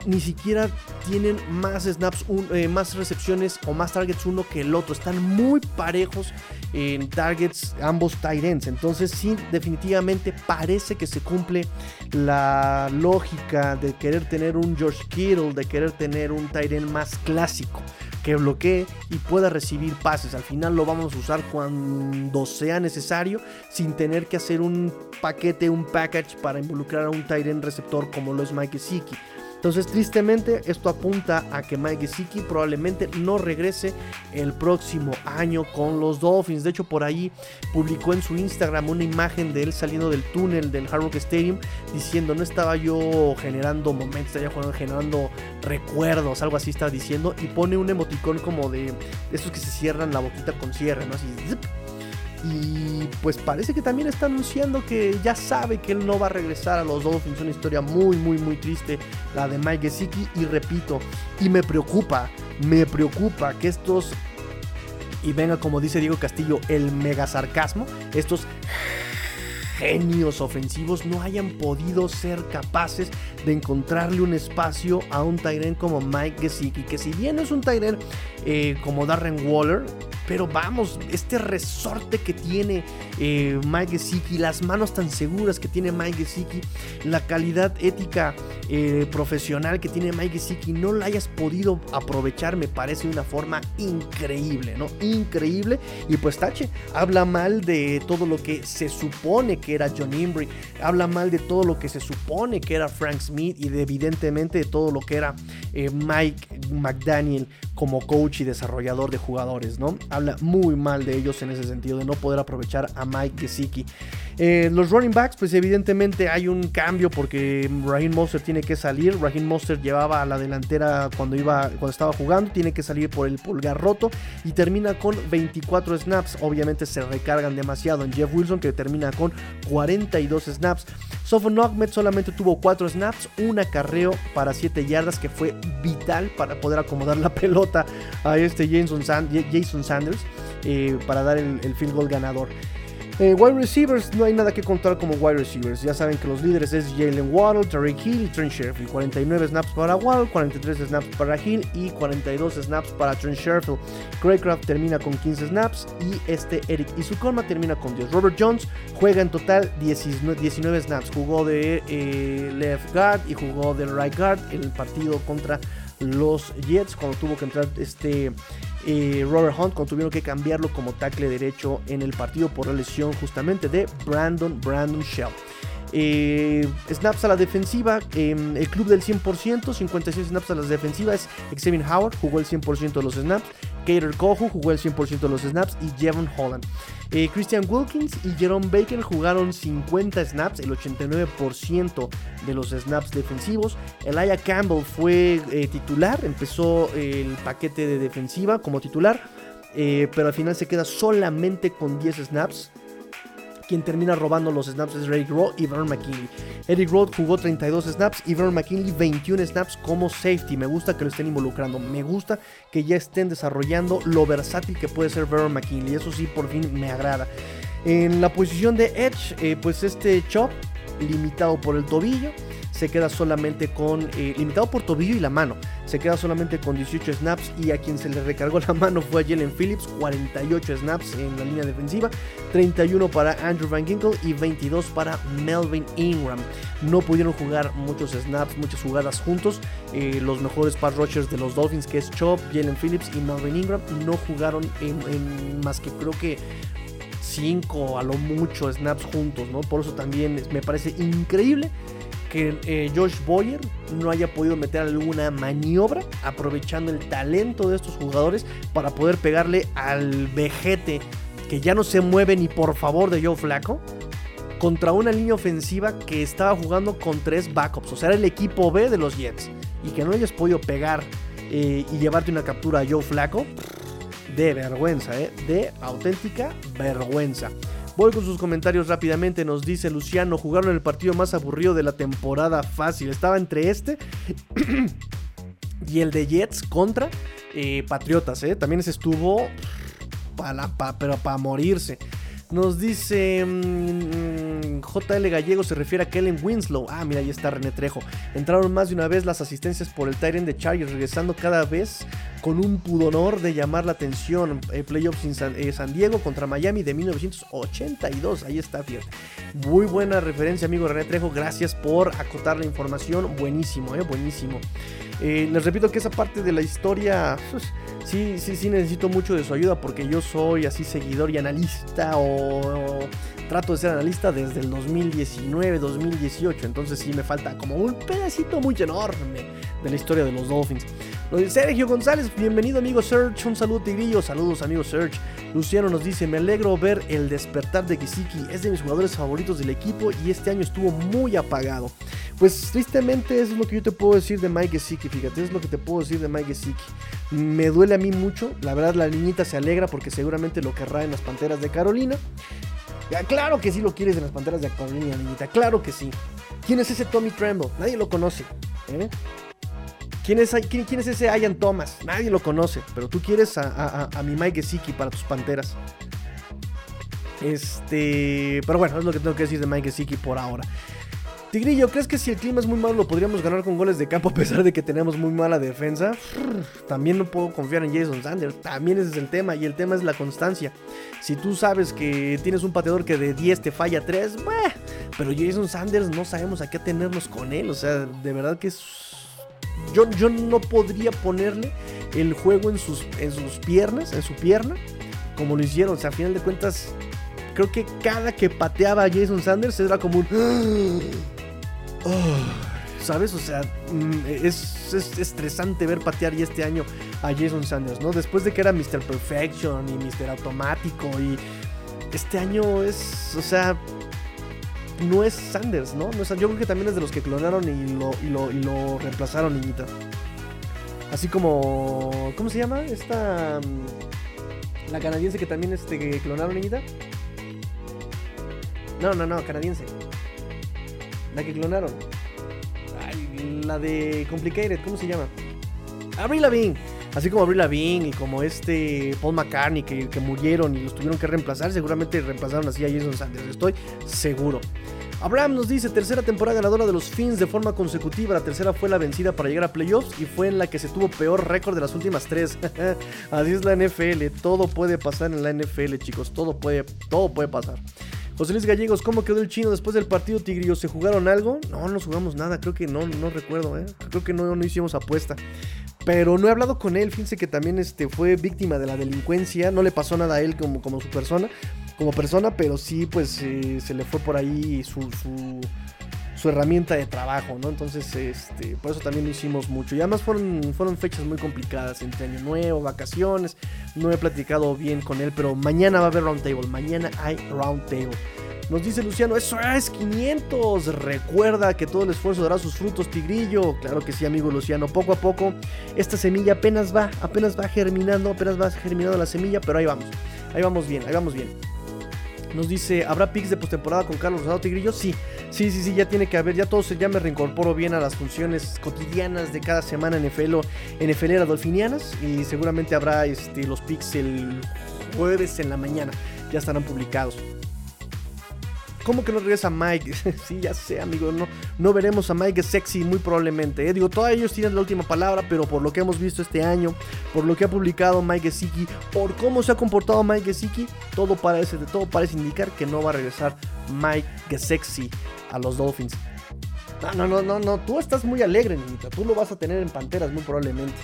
ni siquiera tienen más snaps, eh, más recepciones o más targets uno que el otro. Están muy parejos en targets ambos tight ends. Entonces sí, definitivamente parece que se cumple la lógica de querer tener un George Kittle, de querer tener un tight end más clásico que bloquee y pueda recibir pases. Al final lo vamos a usar cuando sea necesario, sin tener que hacer un paquete, un package para involucrar a un end receptor como lo es Mike Siki. Entonces, tristemente, esto apunta a que Mike Gesicki probablemente no regrese el próximo año con los Dolphins. De hecho, por ahí publicó en su Instagram una imagen de él saliendo del túnel del Hard Rock Stadium diciendo: No estaba yo generando momentos, estaba generando recuerdos, algo así estaba diciendo. Y pone un emoticón como de, esos que se cierran la boquita con cierre, ¿no? Así, zip, y pues parece que también está anunciando que ya sabe que él no va a regresar a los Dolphins. Una historia muy, muy, muy triste, la de Mike Gesicki. Y repito, y me preocupa, me preocupa que estos, y venga como dice Diego Castillo, el mega sarcasmo, estos genios ofensivos no hayan podido ser capaces de encontrarle un espacio a un Tyren como Mike Gesicki, que si bien es un Tyren eh, como Darren Waller, Pero vamos, este resorte que tiene eh, Mike Gesicki, las manos tan seguras que tiene Mike Gesicki, la calidad ética eh, profesional que tiene Mike Gesicki, no la hayas podido aprovechar, me parece de una forma increíble, ¿no? Increíble. Y pues Tache habla mal de todo lo que se supone que era John Imbri, habla mal de todo lo que se supone que era Frank Smith y de, evidentemente de todo lo que era eh, Mike McDaniel como coach y desarrollador de jugadores, ¿no? Habla muy mal de ellos en ese sentido, de no poder aprovechar a Mike Gesicki. Eh, los running backs, pues evidentemente hay un cambio porque Raheem Monster tiene que salir. Raheem Monster llevaba a la delantera cuando, iba, cuando estaba jugando, tiene que salir por el pulgar roto y termina con 24 snaps. Obviamente se recargan demasiado en Jeff Wilson que termina con 42 snaps. Sofon Ahmed solamente tuvo 4 snaps, un acarreo para 7 yardas que fue vital para poder acomodar la pelota a este Jason, Sanders eh, para dar el field goal ganador. Eh, wide receivers, no hay nada que contar como wide receivers. Ya saben que los líderes es Jalen Waddle, Tariq Hill y Trent Sherfield. 49 snaps para Waddle, 43 snaps para Hill y 42 snaps para Trent Sherfield. Craycraft termina con 15 snaps y este Eric Izukorma termina con 10. Robert Jones juega en total 19, snaps. Jugó de eh, left guard y jugó de right guard el partido contra los Jets cuando tuvo que entrar este eh, Robert Hunt cuando tuvieron que cambiarlo como tackle derecho en el partido por la lesión justamente de Brandon Brandon Shell. Eh, snaps a la defensiva, em, el club del 100%, 56 snaps a las defensivas. Xavier Howard jugó el 100% de los snaps. Cater Kohu jugó el 100% de los snaps. Y Jevon Holland. Eh, Christian Wilkins y Jerome Baker jugaron 50 snaps, el 89% de los snaps defensivos. Elijah Campbell fue eh, titular, empezó el paquete de defensiva como titular. pero al final se queda solamente con 10 snaps quien termina robando los snaps es Eric Rowe y Vernon McKinley. Eric Rowe jugó 32 snaps y Vernon McKinley 21 snaps como safety. Me gusta que lo estén involucrando. Me gusta que ya estén desarrollando lo versátil que puede ser Vernon McKinley. Eso sí, por fin me agrada. En la posición de Edge, eh, pues este Chop, limitado por el tobillo se queda solamente con, eh, limitado por tobillo y la mano, se queda solamente con 18 snaps y a quien se le recargó la mano fue a Jalen Phillips, 48 snaps en la línea defensiva, 31 para Andrew Van Ginkle y 22 para Melvin Ingram. No pudieron jugar muchos snaps, muchas jugadas juntos. Eh, los mejores pass rushers de los Dolphins, que es Chop, Jalen Phillips y Melvin Ingram, no jugaron en, más que creo que 5 a lo mucho snaps juntos, ¿no? Por eso también me parece increíble que eh, Josh Boyer no haya podido meter alguna maniobra aprovechando el talento de estos jugadores para poder pegarle al vejete que ya no se mueve ni por favor de Joe Flaco contra una línea ofensiva que estaba jugando con tres backups, o sea, era el equipo B de los Jets y que no hayas podido pegar eh, y llevarte una captura a Joe Flaco de vergüenza, ¿eh? de auténtica vergüenza. Voy con sus comentarios rápidamente. Nos dice Luciano: jugaron el partido más aburrido de la temporada fácil. Estaba entre este y el de Jets contra eh, Patriotas. ¿eh? También ese estuvo para, pero para morirse. Nos dice mm, JL Gallego se refiere a Kellen Winslow. Ah, mira, ahí está René Trejo. Entraron más de una vez las asistencias por el Tyrant de Chargers, regresando cada vez con un pudonor de llamar la atención. Eh, playoffs en eh, San, Diego contra Miami de 1982. Ahí está, fíjate. Muy buena referencia, amigo René Trejo. Gracias por acotar la información. Buenísimo, eh, buenísimo. Eh, les repito que esa parte de la historia, sí, sí, sí necesito mucho de su ayuda porque yo soy así seguidor y analista o, trato de ser analista desde el 2019, 2018. Entonces sí me falta como un pedacito muy enorme de la historia de los Dolphins. Sergio González, bienvenido amigo Serge, un saludo tigrillo, saludos amigo Serge. Luciano nos dice, me alegro ver el despertar de Kisiki, es de mis jugadores favoritos del equipo y este año estuvo muy apagado. Pues tristemente eso es lo que yo te puedo decir de Mike Gesicki, fíjate, es lo que te puedo decir de Mike Gesicki. Me duele a mí mucho, la verdad la niñita se alegra porque seguramente lo querrá en las Panteras de Carolina. Claro que sí lo quieres en las Panteras de Carolina, niñita, claro que sí. ¿Quién es ese Tommy Tremble? Nadie lo conoce. ¿eh? ¿Quién es, quién, es ese Ian Thomas? Nadie lo conoce, pero tú quieres a, mi Mike Gesicki para tus panteras. Este, pero bueno, es lo que tengo que decir de Mike Gesicki por ahora. Tigrillo, ¿crees que si el clima es muy malo lo podríamos ganar con goles de campo a pesar de que tenemos muy mala defensa? También no puedo confiar en Jason Sanders. También ese es el tema. Y el tema es la constancia. Si tú sabes que tienes un pateador que de 10 te falla 3, pero Jason Sanders no sabemos a qué tenernos con él. O sea, de verdad que es... Yo, yo no podría ponerle el juego en sus, en sus piernas, en su pierna, como lo hicieron. O sea, a final de cuentas, creo que cada que pateaba a Jason Sanders era como un... ¿Sabes? O sea, mm, es, estresante ver patear ya este año a Jason Sanders, ¿no? Después de que era Mr. Perfection y Mr. Automático y este año es, o sea, no es Sanders, ¿no? no es, yo creo que también es de los que clonaron y lo, y lo, y lo reemplazaron, niñita. Así como, ¿cómo se llama? Esta, mm, la canadiense que también este, clonaron, niñita. No, no, no, canadiense. La que clonaron. Ay, la de Complicated, ¿cómo se llama? Avril Lavigne. Así como Avril Lavigne y como este Paul McCartney que, que murieron y los tuvieron que reemplazar, seguramente reemplazaron así a Jason Sanders. Estoy seguro. Abraham nos dice, tercera temporada ganadora de los Fins de forma consecutiva. La tercera fue la vencida para llegar a playoffs y fue en la que se tuvo peor récord de las últimas tres. Así es la NFL. Todo puede pasar en la NFL, chicos. Todo puede, todo puede pasar. José Luis Gallegos, ¿cómo quedó el chino después del partido Tigrillo? ¿Se jugaron algo? No, no jugamos nada, creo que no, no recuerdo, ¿eh? Creo que no, no hicimos apuesta. Pero no he hablado con él, fíjense que también este, fue víctima de la delincuencia, no le pasó nada a él como, como su persona, como persona, pero sí pues eh, se le fue por ahí su, su, su, herramienta de trabajo, ¿no? Entonces, este, por eso también lo hicimos mucho. Y además fueron, fueron fechas muy complicadas, entre año nuevo, vacaciones, no he platicado bien con él, pero mañana va a haber roundtable, mañana hay roundtable. Nos dice Luciano, eso es 500. Recuerda que todo el esfuerzo dará sus frutos, Tigrillo. Claro que sí, amigo Luciano. Poco a poco, esta semilla apenas va, apenas va germinando, apenas va germinando la semilla, pero ahí vamos. Ahí vamos bien, ahí vamos bien. Nos dice, ¿habrá picks de postemporada con Carlos Rosado Tigrillo? Sí, sí, sí, sí, ya tiene que haber. Ya todo ya me reincorporo bien a las funciones cotidianas de cada semana en NFL, NFL Dolfinianas. Y seguramente habrá este, los picks el jueves en la mañana. Ya estarán publicados. ¿Cómo que no regresa Mike? sí, ya sé, amigo. No, no veremos a Mike sexy muy probablemente. ¿eh? Digo, todos ellos tienen la última palabra, pero por lo que hemos visto este año, por lo que ha publicado Mike Gesicki, por cómo se ha comportado Mike Gesicki, todo parece, todo parece indicar que no va a regresar Mike Gesicki a los Dolphins. No, no, no, no, Tú estás muy alegre, niñita. Tú lo vas a tener en Panteras muy probablemente.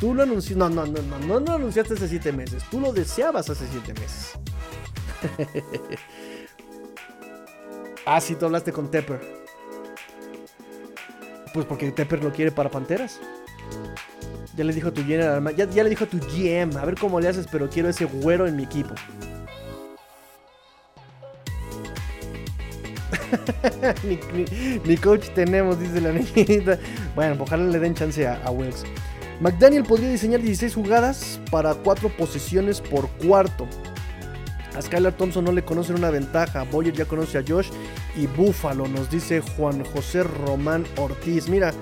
Tú lo anunciaste. No, no, no, no, no, no anunciaste hace siete meses. Tú lo deseabas hace siete meses. Ah, sí, tú hablaste con Tepper. Pues porque Tepper lo quiere para Panteras. Ya le dijo a tu general, ya, ya le dijo a tu GM, a ver cómo le haces, pero quiero ese güero en mi equipo. mi, coach tenemos, dice la niñita. Bueno, ojalá le den chance a, a. McDaniel podría diseñar 16 jugadas para 4 posiciones por cuarto. A Skylar Thompson no le conocen una ventaja. Boyer ya conoce a Josh y Buffalo, nos dice Juan José Román Ortiz. Mira,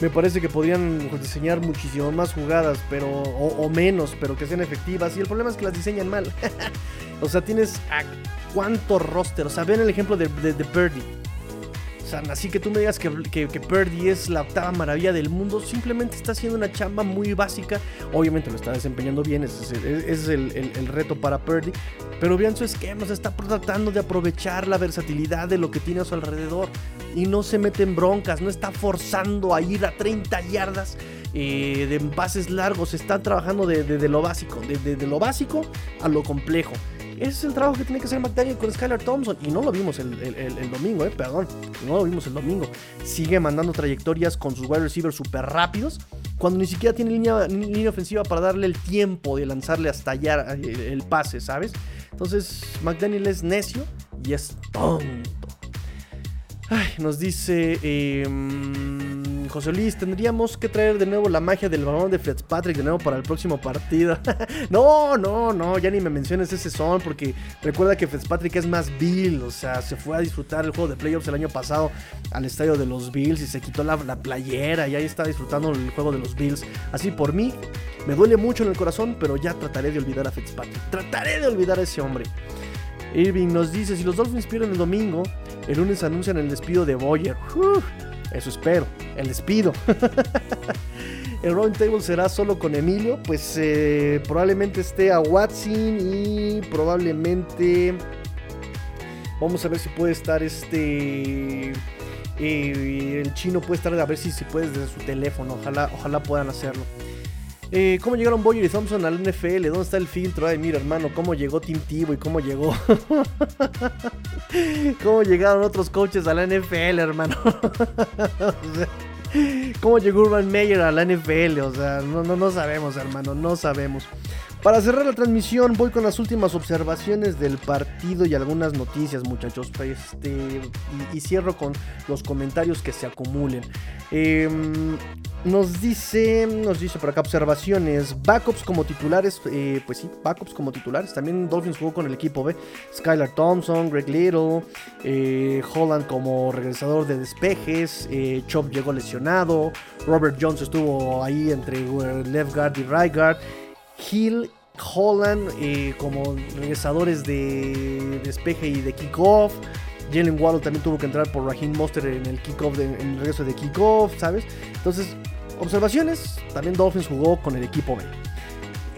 me parece que podrían diseñar muchísimo más jugadas, pero o, menos, pero que sean efectivas. Y el problema es que las diseñan mal. o sea, tienes a cuánto roster. O sea, ven el ejemplo de, de, de sea, así que tú me digas que, que, Purdy es la octava maravilla del mundo, simplemente está haciendo una chamba muy básica. Obviamente lo está desempeñando bien, ese es, el, reto para Purdy. Pero vean su esquema, se está tratando de aprovechar la versatilidad de lo que tiene a su alrededor. Y no se mete en broncas, no está forzando a ir a 30 yardas eh, de pases largos. Está trabajando de, lo básico, de lo básico a lo complejo. Ese es el trabajo que tiene que hacer McDaniel con Skylar Thompson. Y no lo vimos el, domingo, eh, perdón. No lo vimos el domingo. Sigue mandando trayectorias con sus wide receivers súper rápidos. Cuando ni siquiera tiene línea, línea ofensiva para darle el tiempo de lanzarle hasta allá eh, el, pase, ¿sabes? Entonces, McDaniel es necio y es tonto. Ay, nos dice. Eh, José Luis, tendríamos que traer de nuevo la magia del balón de Fitzpatrick de nuevo para el próximo partido. no, no, no, ya ni me menciones ese son, porque recuerda que Fitzpatrick es más Bill, o sea, se fue a disfrutar el juego de playoffs el año pasado al estadio de los Bills y se quitó la, playera y ahí está disfrutando el juego de los Bills. Así por mí, me duele mucho en el corazón, pero ya trataré de olvidar a Fitzpatrick. Trataré de olvidar a ese hombre. Irving nos dice, si los Dolphins pierden el domingo, el lunes anuncian el despido de Boyer. Eso espero, el despido. el round table será solo con Emilio, pues eh, probablemente esté a Watson y probablemente... Vamos a ver si puede estar este... Eh, el chino puede estar a ver si, si puede desde su teléfono. Ojalá, ojalá puedan hacerlo. Eh, ¿Cómo llegaron Boyer y Thompson al NFL? ¿Dónde está el filtro? Ay, mira, hermano, ¿cómo llegó Tim Tebow y cómo llegó? ¿Cómo llegaron otros coaches a la NFL, hermano? ¿Cómo llegó Urban Meyer a la NFL? O sea, no, no, no sabemos, hermano, no sabemos. Para cerrar la transmisión, voy con las últimas observaciones del partido y algunas noticias, muchachos. Este, y, cierro con los comentarios que se acumulen. Em, nos dice, nos dice por acá observaciones, backups como titulares, eh, pues sí, backups como titulares. También Dolphins jugó con el equipo B. Skylar Thompson, Greg Little, eh, Holland como regresador de despejes, eh, Chop llegó lesionado, Robert Jones estuvo ahí entre left guard y right guard. Hill, Holland eh, como regresadores de despeje y de kickoff. Jalen Waddle también tuvo que entrar por Raheem Monster en el kickoff, en el regreso de kickoff, ¿sabes? Entonces, observaciones, también Dolphins jugó con el equipo B.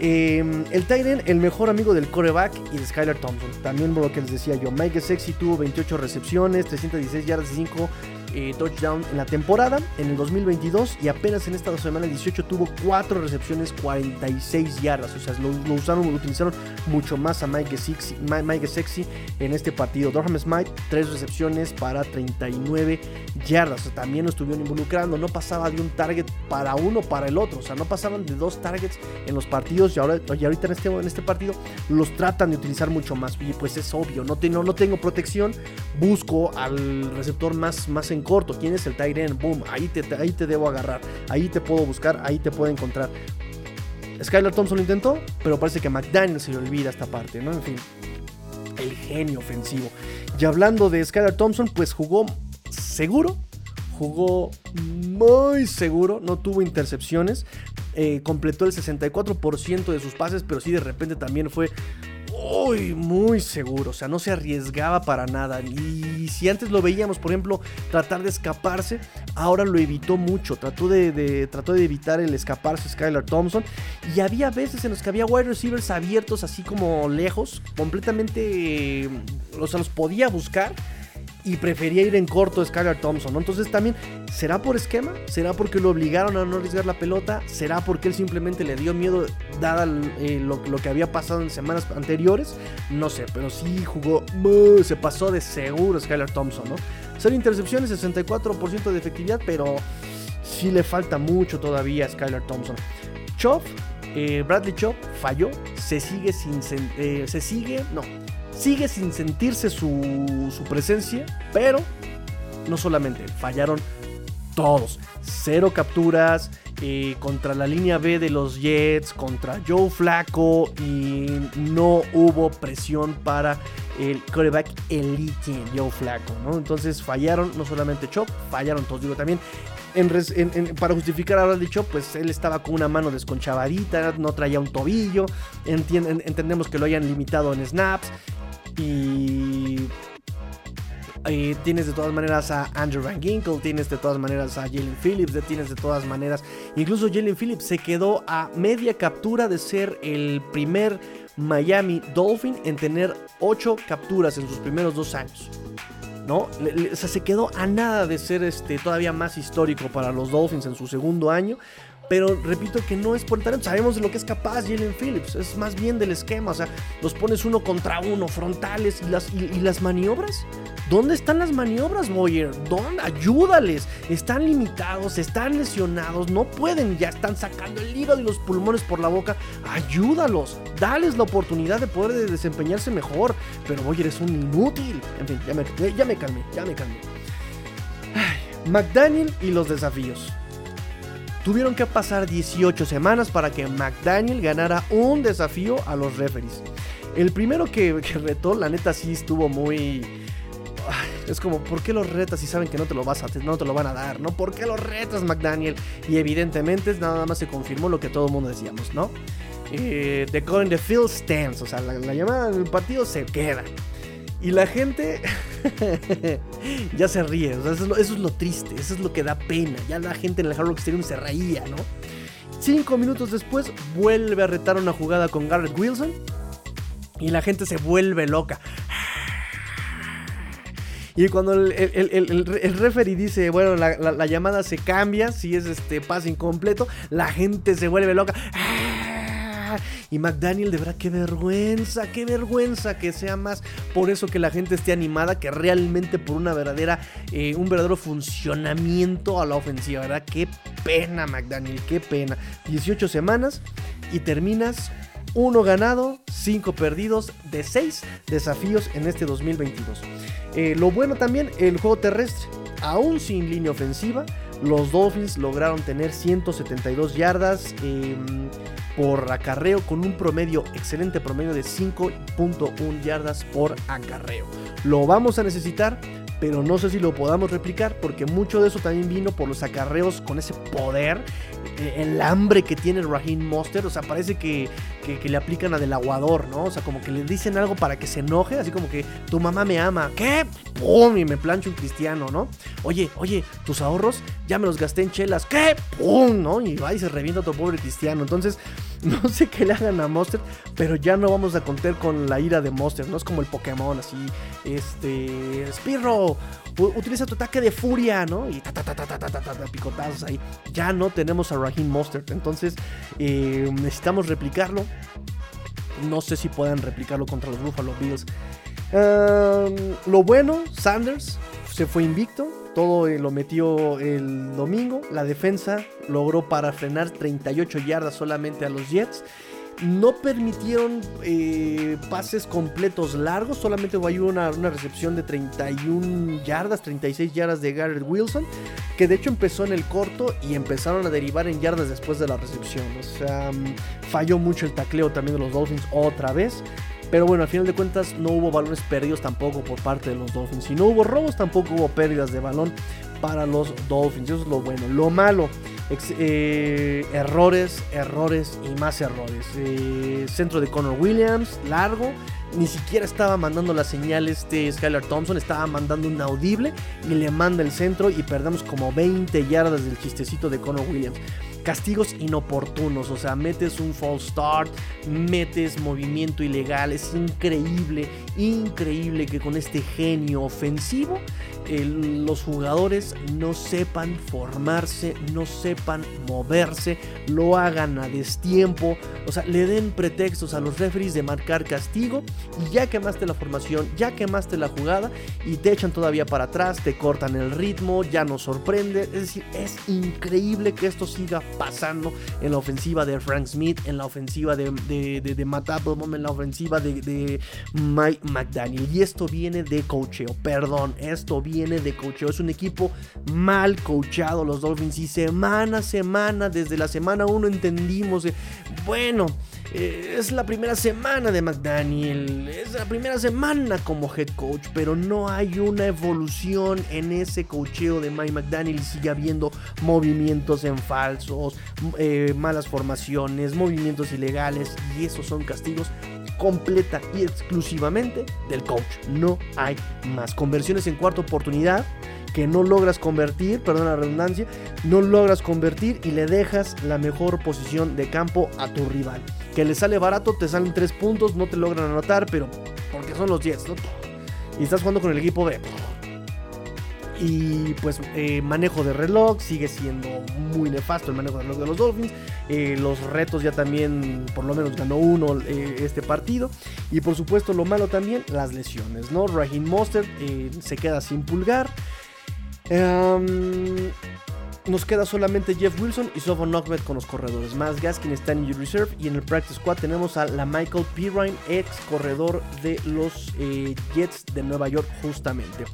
Em, el Tyren, el mejor amigo del coreback y de Skylar Thompson. También lo que les decía yo. Mike Sexy tuvo 28 recepciones, 316 yardas y 5 eh, touchdown en la temporada, en el 2022, y apenas en esta semana 18 tuvo 4 recepciones, 46 yardas. O sea, lo, usaron, lo utilizaron mucho más a Mike Sexy, Mike Sexy en este partido. Durham Smite, 3 recepciones para 39 yardas. O sea, también lo estuvieron involucrando. No pasaba de un target para uno para el otro. O sea, no pasaban de dos targets en los partidos. Y, ahora, y ahorita en este, en este partido los tratan de utilizar mucho más. Y pues es obvio, no, tengo, no tengo protección. Busco al receptor más, más en corto. ¿Quién es el Tyren? Boom, ahí te, ahí te debo agarrar. Ahí te puedo buscar, ahí te puedo encontrar. Skylar Thompson lo intentó, pero parece que McDaniel se le olvida esta parte, ¿no? En fin, el genio ofensivo. Y hablando de Skylar Thompson, pues jugó seguro, jugó muy seguro, no tuvo intercepciones, eh, completó el 64% de sus pases, pero sí de repente también fue muy, muy seguro. O sea, no se arriesgaba para nada. Y si antes lo veíamos, por ejemplo, tratar de escaparse, ahora lo evitó mucho. Trató de, trató de evitar el escaparse Skylar Thompson. Y había veces en los que había wide receivers abiertos, así como lejos, completamente. O sea, los podía buscar y prefería ir en corto Skylar Thompson. Entonces también, ¿será por esquema? ¿Será porque lo obligaron a no arriesgar la pelota? ¿Será porque él simplemente le dio miedo dada eh, lo, que había pasado en semanas anteriores? No sé, pero sí jugó, se pasó de seguro Skylar Thompson, ¿no? Ser intercepciones, 64% de efectividad, pero sí le falta mucho todavía a Skylar Thompson. Chop, eh, Bradley Chop falló, se sigue sin... Eh, se sigue, no, sigue sin sentirse su, presencia, pero no solamente, fallaron todos. Cero capturas eh, contra la línea B de los Jets, contra Joe Flaco y no hubo presión para el quarterback elite Joe Flaco. Entonces fallaron no solamente Chop, fallaron todos. Digo, también para justificar ahora dicho, pues él estaba con una mano desconchavadita, no traía un tobillo, entendemos que lo hayan limitado en snaps y tienes de todas maneras a Andrew Van Ginkle, tienes de todas maneras a Jalen Phillips, tienes de todas maneras, incluso Jalen Phillips se quedó a media captura de ser el primer Miami Dolphin en tener 8 capturas en sus primeros dos años. ¿No? se quedó a nada de ser este, todavía más histórico para los Dolphins en su segundo año. Pero repito que no es por el talento. Sabemos de lo que es capaz Jalen Phillips. Es más bien del esquema. O sea, los pones uno contra uno, frontales y las, y, las maniobras. ¿Dónde están las maniobras, Boyer? ¿Dónde? Ayúdales. Están limitados, están lesionados, no pueden, ya están sacando el hígado y los pulmones por la boca. Ayúdalos, dales la oportunidad de poder desempeñarse mejor. Pero Boyer es un inútil. En fin, ya me, ya me calmé, ya me calmé. McDaniel y los desafíos. Tuvieron que pasar 18 semanas para que McDaniel ganara un desafío a los referees. El primero que, retó, la neta sí estuvo muy... Es como, ¿por qué los retas si saben que no te lo vas a, no te lo van a dar, no? ¿Por qué los retas, McDaniel? Y evidentemente nada más se confirmó lo que todo el mundo decíamos, ¿no? Eh, the calling the field stands, o sea, la, llamada del partido se queda. Y la gente ya se ríe, eso, es lo, triste, eso es lo que da pena. Ya la gente en el Hard Rock Stadium se reía, ¿no? Cinco minutos después vuelve a retar una jugada con Garrett Wilson y la gente se vuelve loca. Y cuando el, el, referee dice, bueno, la, llamada se cambia, si es este pase incompleto, la gente se vuelve loca. Y McDaniel, de verdad, qué vergüenza, qué vergüenza que sea más por eso que la gente esté animada que realmente por una verdadera, eh, un verdadero funcionamiento a la ofensiva, ¿verdad? Qué pena, McDaniel, qué pena. 18 semanas y terminas uno ganado, 5 perdidos de 6 desafíos en este 2022. Eh, lo bueno también, el juego terrestre, aún sin línea ofensiva, los Dolphins lograron tener 172 yardas em, por acarreo con un promedio, excelente promedio de 5.1 yardas por acarreo. Lo vamos a necesitar pero no sé si lo podamos replicar porque mucho de eso también vino por los acarreos con ese poder, eh, el hambre que tiene Raheem Monster, o sea, parece que, que, le aplican a del aguador, ¿no? O sea, como que le dicen algo para que se enoje, así como que tu mamá me ama, ¿qué? ¡Pum! Y me plancho un cristiano, ¿no? Oye, oye, tus ahorros ya me los gasté en chelas, ¿qué? ¡Pum! ¿No? Y va y se revienta a tu pobre cristiano, entonces... No sé qué le hagan a Monster, pero ya no vamos a contar con la ira de Monster, no es como el Pokémon así, este, Spirro, utiliza tu ataque de furia, ¿no? Y ta ta ta ta ta ta ta, picotazos ahí. Ya no tenemos a Raheem Monster, entonces eh, necesitamos replicarlo. No sé si puedan replicarlo contra los Buffalo Bills. lo bueno, Sanders se fue invicto, todo eh, lo metió el domingo. La defensa logró para frenar 38 yardas solamente a los Jets. No permitieron eh, pases completos largos, solamente hubo una, una, recepción de 31 yardas, 36 yardas de Garrett Wilson, que de hecho empezó en el corto y empezaron a derivar en yardas después de la recepción. O sea, falló mucho el tacleo también de los Dolphins otra vez. Pero bueno, al final de cuentas no hubo balones perdidos tampoco por parte de los Dolphins. Y no hubo robos, tampoco hubo pérdidas de balón para los Dolphins. Eso es lo bueno. Lo malo, eh, errores, errores y más errores. Eh, centro de Connor Williams, largo. Ni siquiera estaba mandando la señal este Skylar Thompson, estaba mandando un audible y le manda el centro y perdemos como 20 yardas del chistecito de Connor Williams castigos inoportunos, o sea, metes un false start, metes movimiento ilegal, es increíble, increíble que con este genio ofensivo los jugadores no sepan formarse, no sepan moverse, lo hagan a destiempo, o sea, le den pretextos a los referees de marcar castigo y ya quemaste la formación, ya quemaste la jugada y te echan todavía para atrás, te cortan el ritmo, ya nos sorprende, es decir, es increíble que esto siga pasando en la ofensiva de Frank Smith, en la ofensiva de, de, de, Matt Applebaum, en la ofensiva de, de Mike McDaniel y esto viene de cocheo, perdón, esto viene de coacheo. Es un equipo mal coachado los Dolphins y semana a semana, desde la semana 1 entendimos, bueno, eh, es la primera semana de McDaniel, es la primera semana como head coach, pero no hay una evolución en ese coacheo de Mike McDaniel sigue habiendo movimientos en falsos, eh, malas formaciones, movimientos ilegales y esos son castigos completa y exclusivamente del coach. No hay más. Conversiones en cuarta oportunidad que no logras convertir, perdón la redundancia, no logras convertir y le dejas la mejor posición de campo a tu rival. Que le sale barato, te salen tres puntos, no te logran anotar, pero porque son los Jets, Y estás jugando con el equipo de y pues eh, manejo de reloj sigue siendo muy nefasto el manejo de reloj de los Dolphins. Eh, los retos ya también por lo menos ganó uno eh, este partido. Y por supuesto lo malo también, las lesiones. ¿no? Raheem Mostert se queda sin pulgar. Em, nos queda solamente Jeff Wilson y Sofon Knockbet con los corredores. Más Gaskin está en Injury Reserve. Y en el Practice Squad tenemos a la Michael Pirine, ex corredor de los Jets de Nueva York, justamente.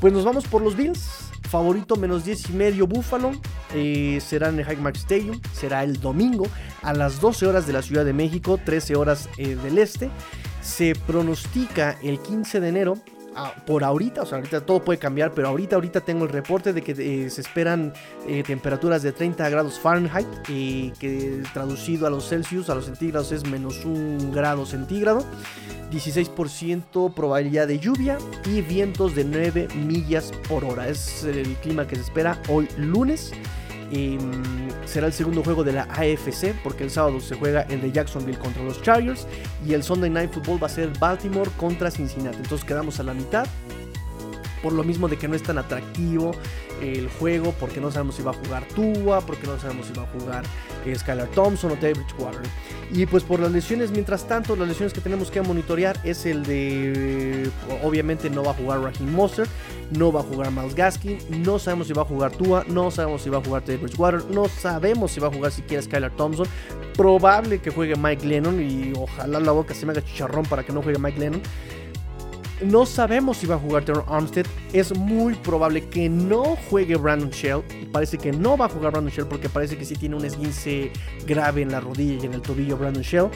Pues nos vamos por los Bills. Favorito menos 10 y medio Buffalo. Eh, será en el Highmark Stadium. Será el domingo a las 12 horas de la Ciudad de México, 13 horas eh, del este. Se pronostica el 15 de enero por ahorita, o sea, ahorita todo puede cambiar, pero ahorita, ahorita tengo el reporte de que eh, se esperan eh, temperaturas de 30 grados Fahrenheit, y que traducido a los Celsius, a los centígrados es menos un grado centígrado. 16% probabilidad de lluvia y vientos de 9 millas por hora. Es el clima que se espera hoy lunes. Em, será el segundo juego de la AFC porque el sábado se juega el de Jacksonville contra los Chargers y el Sunday Night Football va a ser Baltimore contra Cincinnati. Entonces quedamos a la mitad por lo mismo de que no es tan atractivo el juego, porque no sabemos si va a jugar Tua, porque no sabemos si va a jugar eh, Skylar Thompson o David Bridgewater. Y pues por las lesiones, mientras tanto, las lesiones que tenemos que monitorear es el de, obviamente no va a jugar Raheem Monster, no va a jugar Miles Gaskin, no sabemos si va a jugar Tua, no sabemos si va a jugar David Bridgewater, no sabemos si va a jugar siquiera Skylar Thompson, probable que juegue Mike Lennon y ojalá la boca se me haga chicharrón para que no juegue Mike Lennon. No sabemos si va a jugar Teron Armstead. Es muy probable que no juegue Brandon Shell. Parece que no va a jugar Brandon Shell porque parece que sí tiene un esguince grave en la rodilla y en el tobillo Brandon Shell.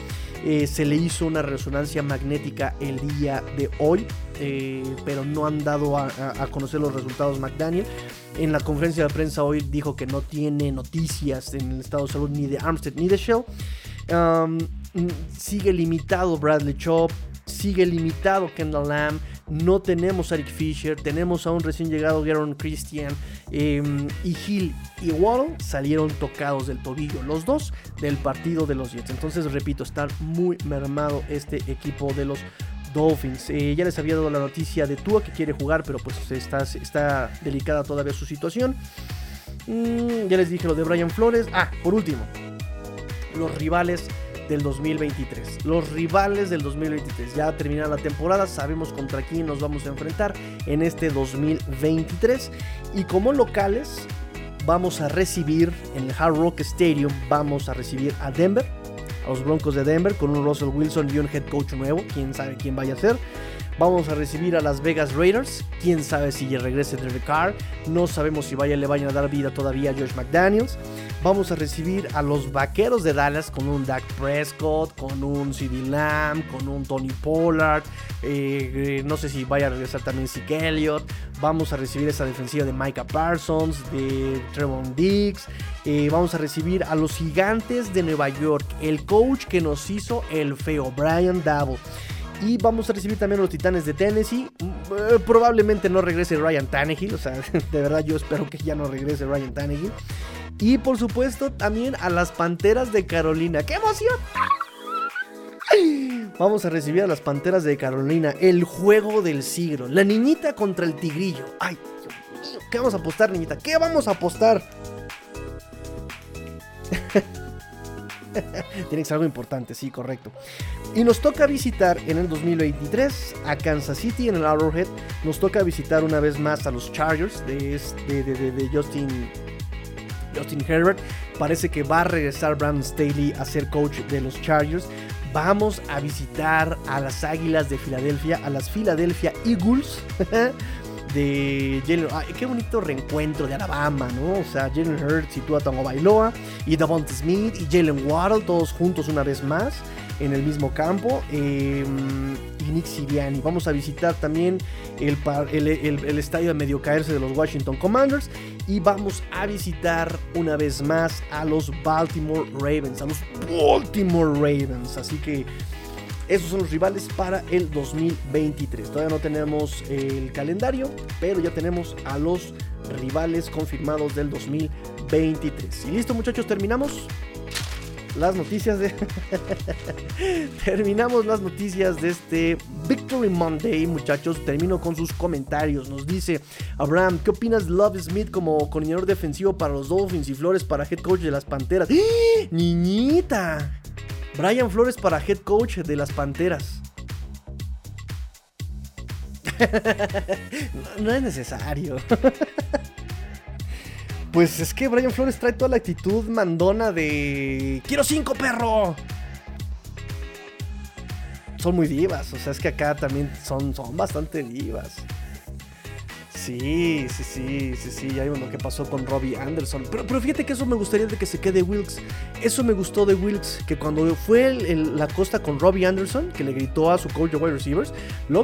Eh, se le hizo una resonancia magnética el día de hoy, eh, pero no han dado a, conocer los resultados McDaniel. En la conferencia de prensa hoy dijo que no tiene noticias en el estado de salud ni de Armstead ni de Shell. Um, sigue limitado Bradley Chop sigue limitado Kendall Lamb. No tenemos a Eric Fisher, tenemos a un recién llegado Garen Christian em, y Hill y Waddle salieron tocados del tobillo, los dos del partido de los Jets. Entonces, repito, está muy mermado este equipo de los Dolphins. Eh, ya les había dado la noticia de Tua que quiere jugar, pero pues está, está delicada todavía su situación. Mm, ya les dije lo de Brian Flores. Ah, por último, los rivales del 2023. Los rivales del 2023. Ya terminada la temporada, sabemos contra quién nos vamos a enfrentar en este 2023. Y como locales, vamos a recibir en el Hard Rock Stadium, vamos a recibir a Denver, a los Broncos de Denver, con un Russell Wilson y un head coach nuevo, quién sabe quién vaya a ser. Vamos a recibir a Las Vegas Raiders. Quién sabe si regrese Derek Carr. No sabemos si vaya, le vayan a dar vida todavía a Josh McDaniels. Vamos a recibir a los Vaqueros de Dallas con un Dak Prescott, con un CD Lamb, con un Tony Pollard. Eh, no sé si vaya a regresar también Zeke Elliott. Vamos a recibir esa defensiva de Micah Parsons, de Trevon Diggs. Eh, vamos a recibir a los Gigantes de Nueva York. El coach que nos hizo el feo, Brian Dabo. Y vamos a recibir también a los Titanes de Tennessee. Eh, probablemente no regrese Ryan Tannehill. O sea, de verdad yo espero que ya no regrese Ryan Tannehill. Y por supuesto también a las Panteras de Carolina. ¡Qué emoción! Vamos a recibir a las Panteras de Carolina. El juego del siglo. La niñita contra el tigrillo. ¡Ay, Dios mío! ¿Qué vamos a apostar, niñita? ¿Qué vamos a apostar? Tiene que ser algo importante, sí, correcto. Y nos toca visitar en el 2023 a Kansas City en el Arrowhead. Nos toca visitar una vez más a los Chargers de, de, Justin, Justin Herbert. Parece que va a regresar Brandon Staley a ser coach de los Chargers. Vamos a visitar a las Águilas de Filadelfia, a las Philadelphia Eagles. de Jalen. qué bonito reencuentro de Alabama, ¿no? O sea, Jalen Hurts y Tua Bailoa y Davante Smith y Jalen Waddle, todos juntos una vez más en el mismo campo. Em, y Nick Siriani. Vamos a visitar también el, el, estadio de medio caerse de los Washington Commanders. Y vamos a visitar una vez más a los Baltimore Ravens. A los Baltimore Ravens. Así que esos son los rivales para el 2023. Todavía no tenemos el calendario, pero ya tenemos a los rivales confirmados del 2023. Y listo muchachos, terminamos las noticias de... Terminamos las noticias de este Victory Monday, muchachos. Termino con sus comentarios. Nos dice Abraham, ¿qué opinas de Love Smith como coordinador defensivo para los Dolphins y Flores para head coach de las Panteras? ¡Eh! ¡Niñita! Brian Flores para head coach de las Panteras. no, es necesario. pues es que Brian Flores trae toda la actitud mandona de... ¡Quiero cinco, perro! Son muy divas, o sea, es que acá también son, son bastante divas. Sí, sí, sí, sí, sí, hay uno que pasó con Robbie Anderson. Pero, pero fíjate que eso me gustaría de que se quede Wilkes. Eso me gustó de Wilkes, que cuando fue la costa con Robbie Anderson, que le gritó a su coach de wide receivers,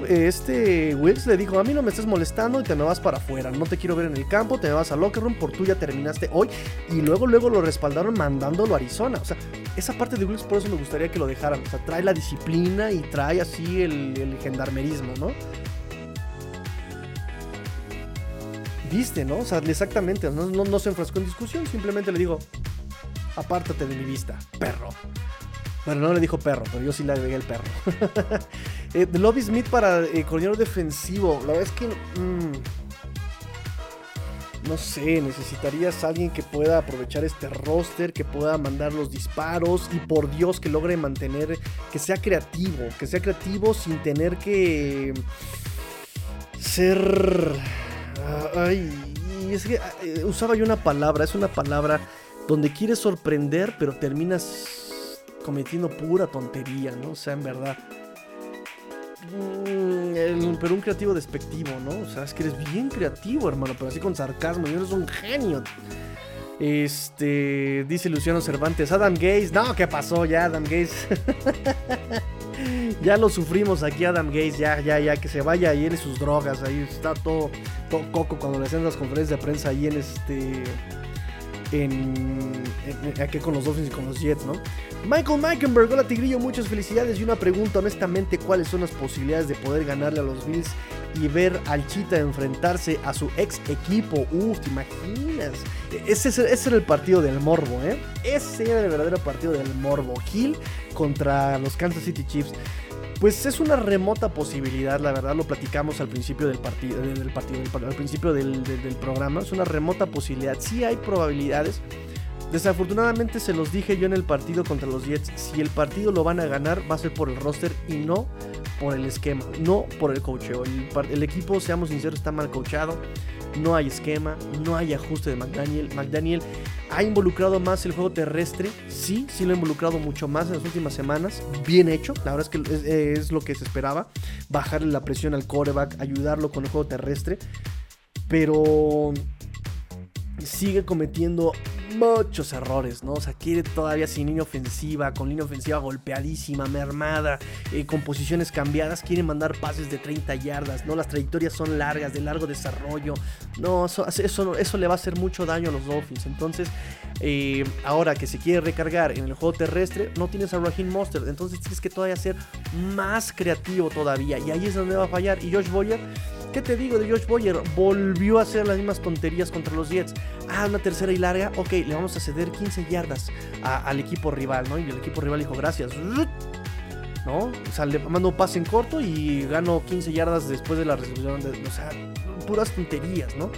este Wilkes le dijo, a mí no me estás molestando y te me vas para afuera, no te quiero ver en el campo, te me vas a locker room, por tú ya terminaste hoy. Y luego, luego lo respaldaron mandándolo a Arizona. O sea, esa parte de Wilkes por eso me gustaría que lo dejaran. O sea, trae la disciplina y trae así el, el gendarmerismo, ¿no? Viste, ¿no? O sea, exactamente, no, no, se enfrascó en discusión, simplemente le digo, apártate de mi vista, perro. Bueno, no le dijo perro, pero yo sí le agregué el perro. eh, Lobby Smith para eh, coordinador defensivo. La verdad es que. Mm, no sé, necesitarías a alguien que pueda aprovechar este roster, que pueda mandar los disparos y por Dios que logre mantener, que sea creativo, que sea creativo sin tener que ser Ay, es que eh, usaba yo una palabra, es una palabra donde quieres sorprender, pero terminas cometiendo pura tontería, ¿no? O sea, en verdad. Mm, pero un creativo despectivo, ¿no? O sea, es que eres bien creativo, hermano, pero así con sarcasmo, y eres un genio. Este, dice Luciano Cervantes, Adam Gaze, no, ¿qué pasó ya, Adam Gaze? ya lo sufrimos aquí Adam Gates, ya, ya, ya, que se vaya ahí en sus drogas, ahí está todo, todo coco cuando le hacen las conferencias de prensa ahí en este... En, aquí con los Dolphins y con los Jets, ¿no? Michael Meikenberg, hola Tigrillo, muchas felicidades y una pregunta, honestamente, ¿cuáles son las posibilidades de poder ganarle a los Bills y ver al Chita enfrentarse a su ex equipo? Uf, ¿te imaginas? Ese, ese, era el partido del morbo, ¿eh? Ese era el verdadero partido del morbo. Hill contra los Kansas City Chiefs. Pues es una remota posibilidad, la verdad lo platicamos al principio del partido, al principio del, programa, es una remota posibilidad. Sí hay probabilidades. Desafortunadamente se los dije yo en el partido contra los Jets, si el partido lo van a ganar va a ser por el roster y no por el esquema, no por el coacheo. El, el equipo, seamos sinceros, está mal coachado no hay esquema, no hay ajuste de McDaniel. McDaniel ha involucrado más el juego terrestre, sí, sí lo ha involucrado mucho más en las últimas semanas, bien hecho, la verdad es que es, lo que se esperaba, bajarle la presión al coreback, ayudarlo con el juego terrestre, pero sigue cometiendo muchos errores, ¿no? O sea, quiere todavía sin línea ofensiva, con línea ofensiva golpeadísima, mermada, eh, con posiciones cambiadas, quiere mandar pases de 30 yardas, ¿no? Las trayectorias son largas, de largo desarrollo, no, eso, eso, le va a hacer mucho daño a los Dolphins. Entonces, eh, ahora que se quiere recargar en el juego terrestre, no tienes a Raheem Monster, entonces tienes que todavía ser más creativo todavía, y ahí es donde va a fallar. Y Josh Boyer ¿Qué te digo de Josh Boyer? Volvió a hacer las mismas tonterías contra los Jets. Ah, una tercera y larga. Ok, le vamos a ceder 15 yardas al equipo rival, ¿no? Y el equipo rival dijo, gracias. ¿No? O sea, le mando pase en corto y gano 15 yardas después de la resolución. De, o sea, puras tonterías, ¿no?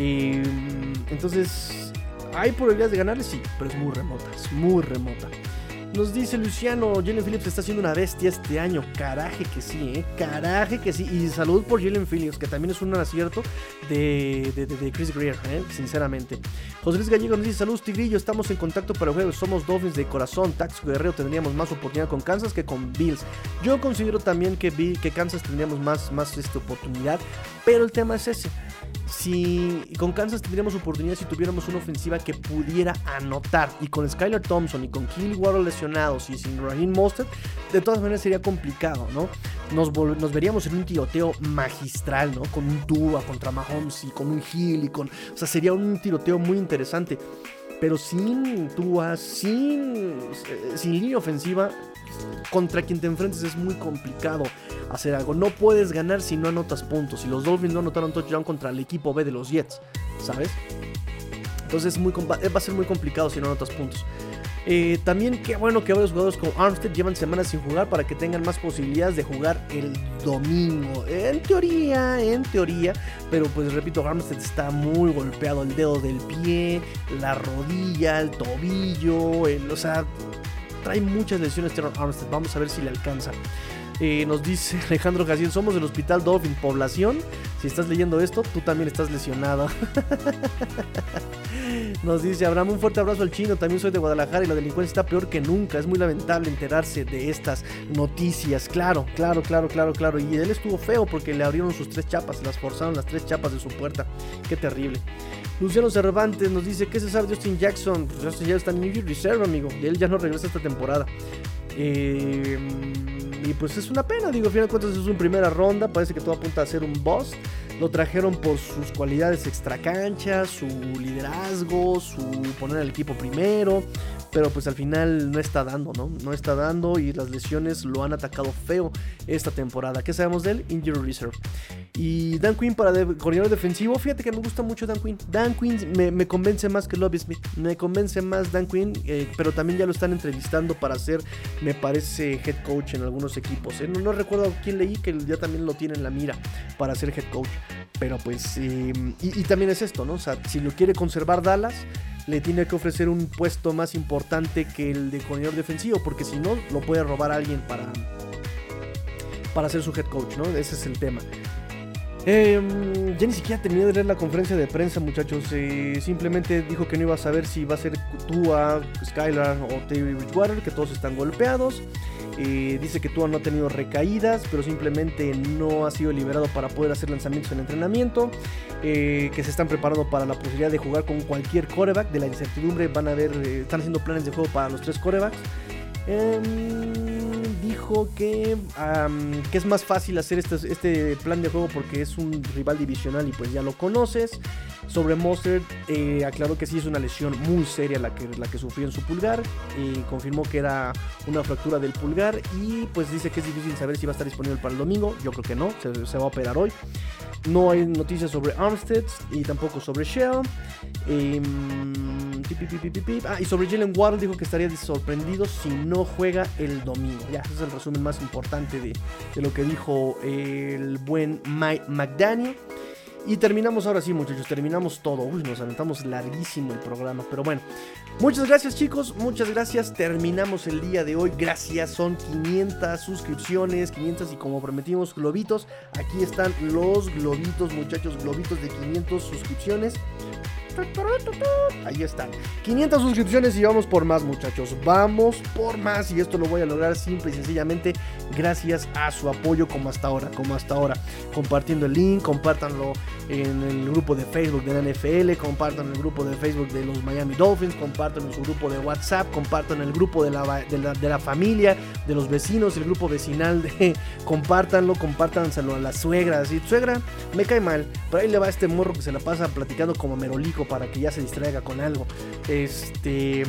entonces, ¿hay probabilidades de ganarle? Sí, pero es muy remota, es muy remota. Nos dice Luciano, Jalen Phillips está haciendo una bestia este año. Caraje que sí, ¿eh? Caraje que sí. Y salud por Jalen Phillips, que también es un acierto de, de, Chris Greer, ¿eh? sinceramente. José Luis Gallego nos dice, salud Tigrillo, estamos en contacto para el juego. Somos Dolphins de corazón. Tax Guerrero tendríamos más oportunidad con Kansas que con Bills. Yo considero también que, que Kansas tendríamos más, más esta oportunidad. Pero el tema es ese si con Kansas tendríamos oportunidad si tuviéramos una ofensiva que pudiera anotar. Y con Skylar Thompson y con Kelly Waddle lesionados y sin Raheem Mostert, de todas maneras sería complicado, ¿no? Nos, nos veríamos en un tiroteo magistral, ¿no? Con un Tua contra Mahomes y con un Hill y con... O sea, sería un tiroteo muy interesante. Pero sin Tua, sin, eh, sin línea ofensiva, contra quien te enfrentes es muy complicado hacer algo. No puedes ganar si no anotas puntos. Y los Dolphins no anotaron touchdown contra el equipo B de los Jets, ¿sabes? Entonces muy, va a ser muy complicado si no anotas puntos. Eh, también qué bueno que varios jugadores como Armstead llevan semanas sin jugar para que tengan más posibilidades de jugar el domingo. En teoría, en teoría. Pero pues repito, Armstead está muy golpeado. El dedo del pie, la rodilla, el tobillo. o sea, trae muchas lesiones Armstead. Vamos a ver si le alcanza. Eh, nos dice Alejandro Jaciel, somos del Hospital Dolphin Población. Si estás leyendo esto, tú también estás lesionado. Nos dice Abraham, un fuerte abrazo al chino. También soy de Guadalajara y la delincuencia está peor que nunca. Es muy lamentable enterarse de estas noticias. Claro, claro, claro, claro, claro. Y él estuvo feo porque le abrieron sus tres chapas, las forzaron las tres chapas de su puerta. Qué terrible. Luciano Cervantes nos dice, ¿qué se sabe de Justin Jackson? Pues está en York Reserve, amigo. Él ya no regresa esta temporada. Eh, y pues es una pena, digo, al final de cuentas es una primera ronda. Parece que todo apunta a ser un boss. Lo trajeron por sus cualidades extracanchas, su liderazgo, su poner al equipo primero. Pero pues al final no está dando, ¿no? No está dando y las lesiones lo han atacado feo esta temporada. ¿Qué sabemos de él? Injury Reserve. Y Dan Quinn para de, coordinador defensivo. Fíjate que me gusta mucho Dan Quinn. Dan Quinn me, convence más que Lobby Smith. Me convence más Dan Quinn, eh, pero también ya lo están entrevistando para ser, me parece, head coach en algunos equipos. ¿eh? No, recuerdo quién leí que ya también lo tiene en la mira para ser head coach. Pero pues, em, y, también es esto, ¿no? O sea, si lo quiere conservar Dallas, le tiene que ofrecer un puesto más importante que el de coordinador defensivo, porque si no, lo puede robar alguien para, para ser su head coach, ¿no? Ese es el tema. Em, ya ni siquiera terminé de leer la conferencia de prensa, muchachos. Eh, simplemente dijo que no iba a saber si va a ser Tua, Skylar o Terry Bridgewater, que todos están golpeados. Eh, dice que Tua no ha tenido recaídas, pero simplemente no ha sido liberado para poder hacer lanzamientos en entrenamiento. Eh, que se están preparando para la posibilidad de jugar con cualquier coreback. De la incertidumbre van a ver, eh, están haciendo planes de juego para los tres corebacks. Dijo que, que, es más fácil hacer este, este, plan de juego porque es un rival divisional y pues ya lo conoces. Sobre Monster, eh, aclaró que sí es una lesión muy seria la que, la que sufrió en su pulgar. Y confirmó que era una fractura del pulgar. Y pues dice que es difícil saber si va a estar disponible para el domingo. Yo creo que no, se, va a operar hoy. No hay noticias sobre Armstead y tampoco sobre Shell. Em, ah, y sobre Jalen Ward dijo que estaría sorprendido si no juega el domingo. Ya, ese es el resumen más importante de, de lo que dijo el buen Mike McDaniel. Y terminamos ahora sí, muchachos, terminamos todo. Uy, nos aventamos larguísimo el programa, pero bueno. Muchas gracias, chicos, muchas gracias. Terminamos el día de hoy. Gracias, son 500 suscripciones, 500 y como prometimos, globitos. Aquí están los globitos, muchachos, globitos de 500 suscripciones. Ahí están. 500 suscripciones y vamos por más, muchachos. Vamos por más. Y esto lo voy a lograr simple y sencillamente gracias a su apoyo como hasta ahora. Como hasta ahora. Compartiendo el link, compártanlo en el grupo de Facebook de la NFL, compartan el grupo de Facebook de los Miami Dolphins, compartan en su grupo de WhatsApp, compartan el grupo de la, de la, familia, de los vecinos, el grupo vecinal de compártanlo, compártanselo a la suegra. Así, suegra, me cae mal, pero ahí le va este morro que se la pasa platicando como merolico para que ya se distraiga con algo. Este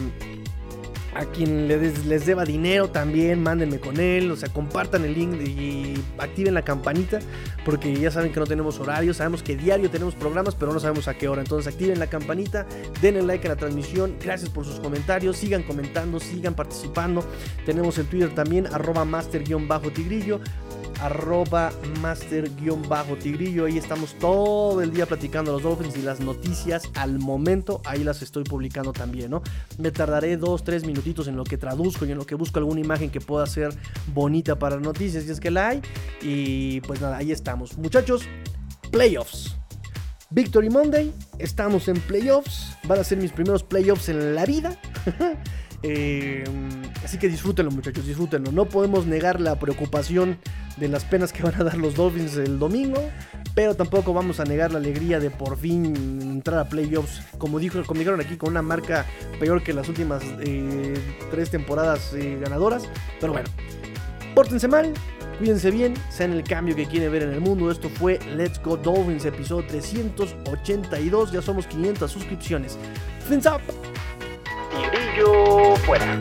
a quien les, les, deba dinero también, mándenme con él, o sea, compartan el link y activen la campanita, porque ya saben que no tenemos horario, sabemos que diario tenemos programas, pero no sabemos a qué hora. Entonces activen la campanita, denle like a la transmisión, gracias por sus comentarios, sigan comentando, sigan participando. Tenemos el Twitter también, arroba master-tigrillo arroba master-tigrillo. Ahí estamos todo el día platicando los Dolphins y las noticias al momento. Ahí las estoy publicando también, ¿no? Me tardaré dos, tres minutitos en lo que traduzco y en lo que busco alguna imagen que pueda ser bonita para noticias, si es que la hay. Y pues nada, ahí estamos. Muchachos, playoffs. Victory Monday, estamos en playoffs. Van a ser mis primeros playoffs en la vida. Eh, así que disfrútenlo, muchachos, disfrútenlo. No podemos negar la preocupación de las penas que van a dar los Dolphins el domingo, pero tampoco vamos a negar la alegría de por fin entrar a playoffs, como, dijo, como dijeron aquí, con una marca peor que las últimas eh, tres temporadas eh, ganadoras. Pero bueno, pórtense mal, Cuídense bien, sean el cambio que quieren ver en el mundo. Esto fue Let's Go Dolphins, episodio 382. Ya somos 500 suscripciones. Fins up fuera.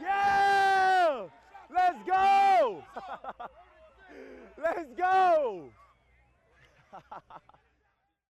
Yeah! Let's go! Let's go!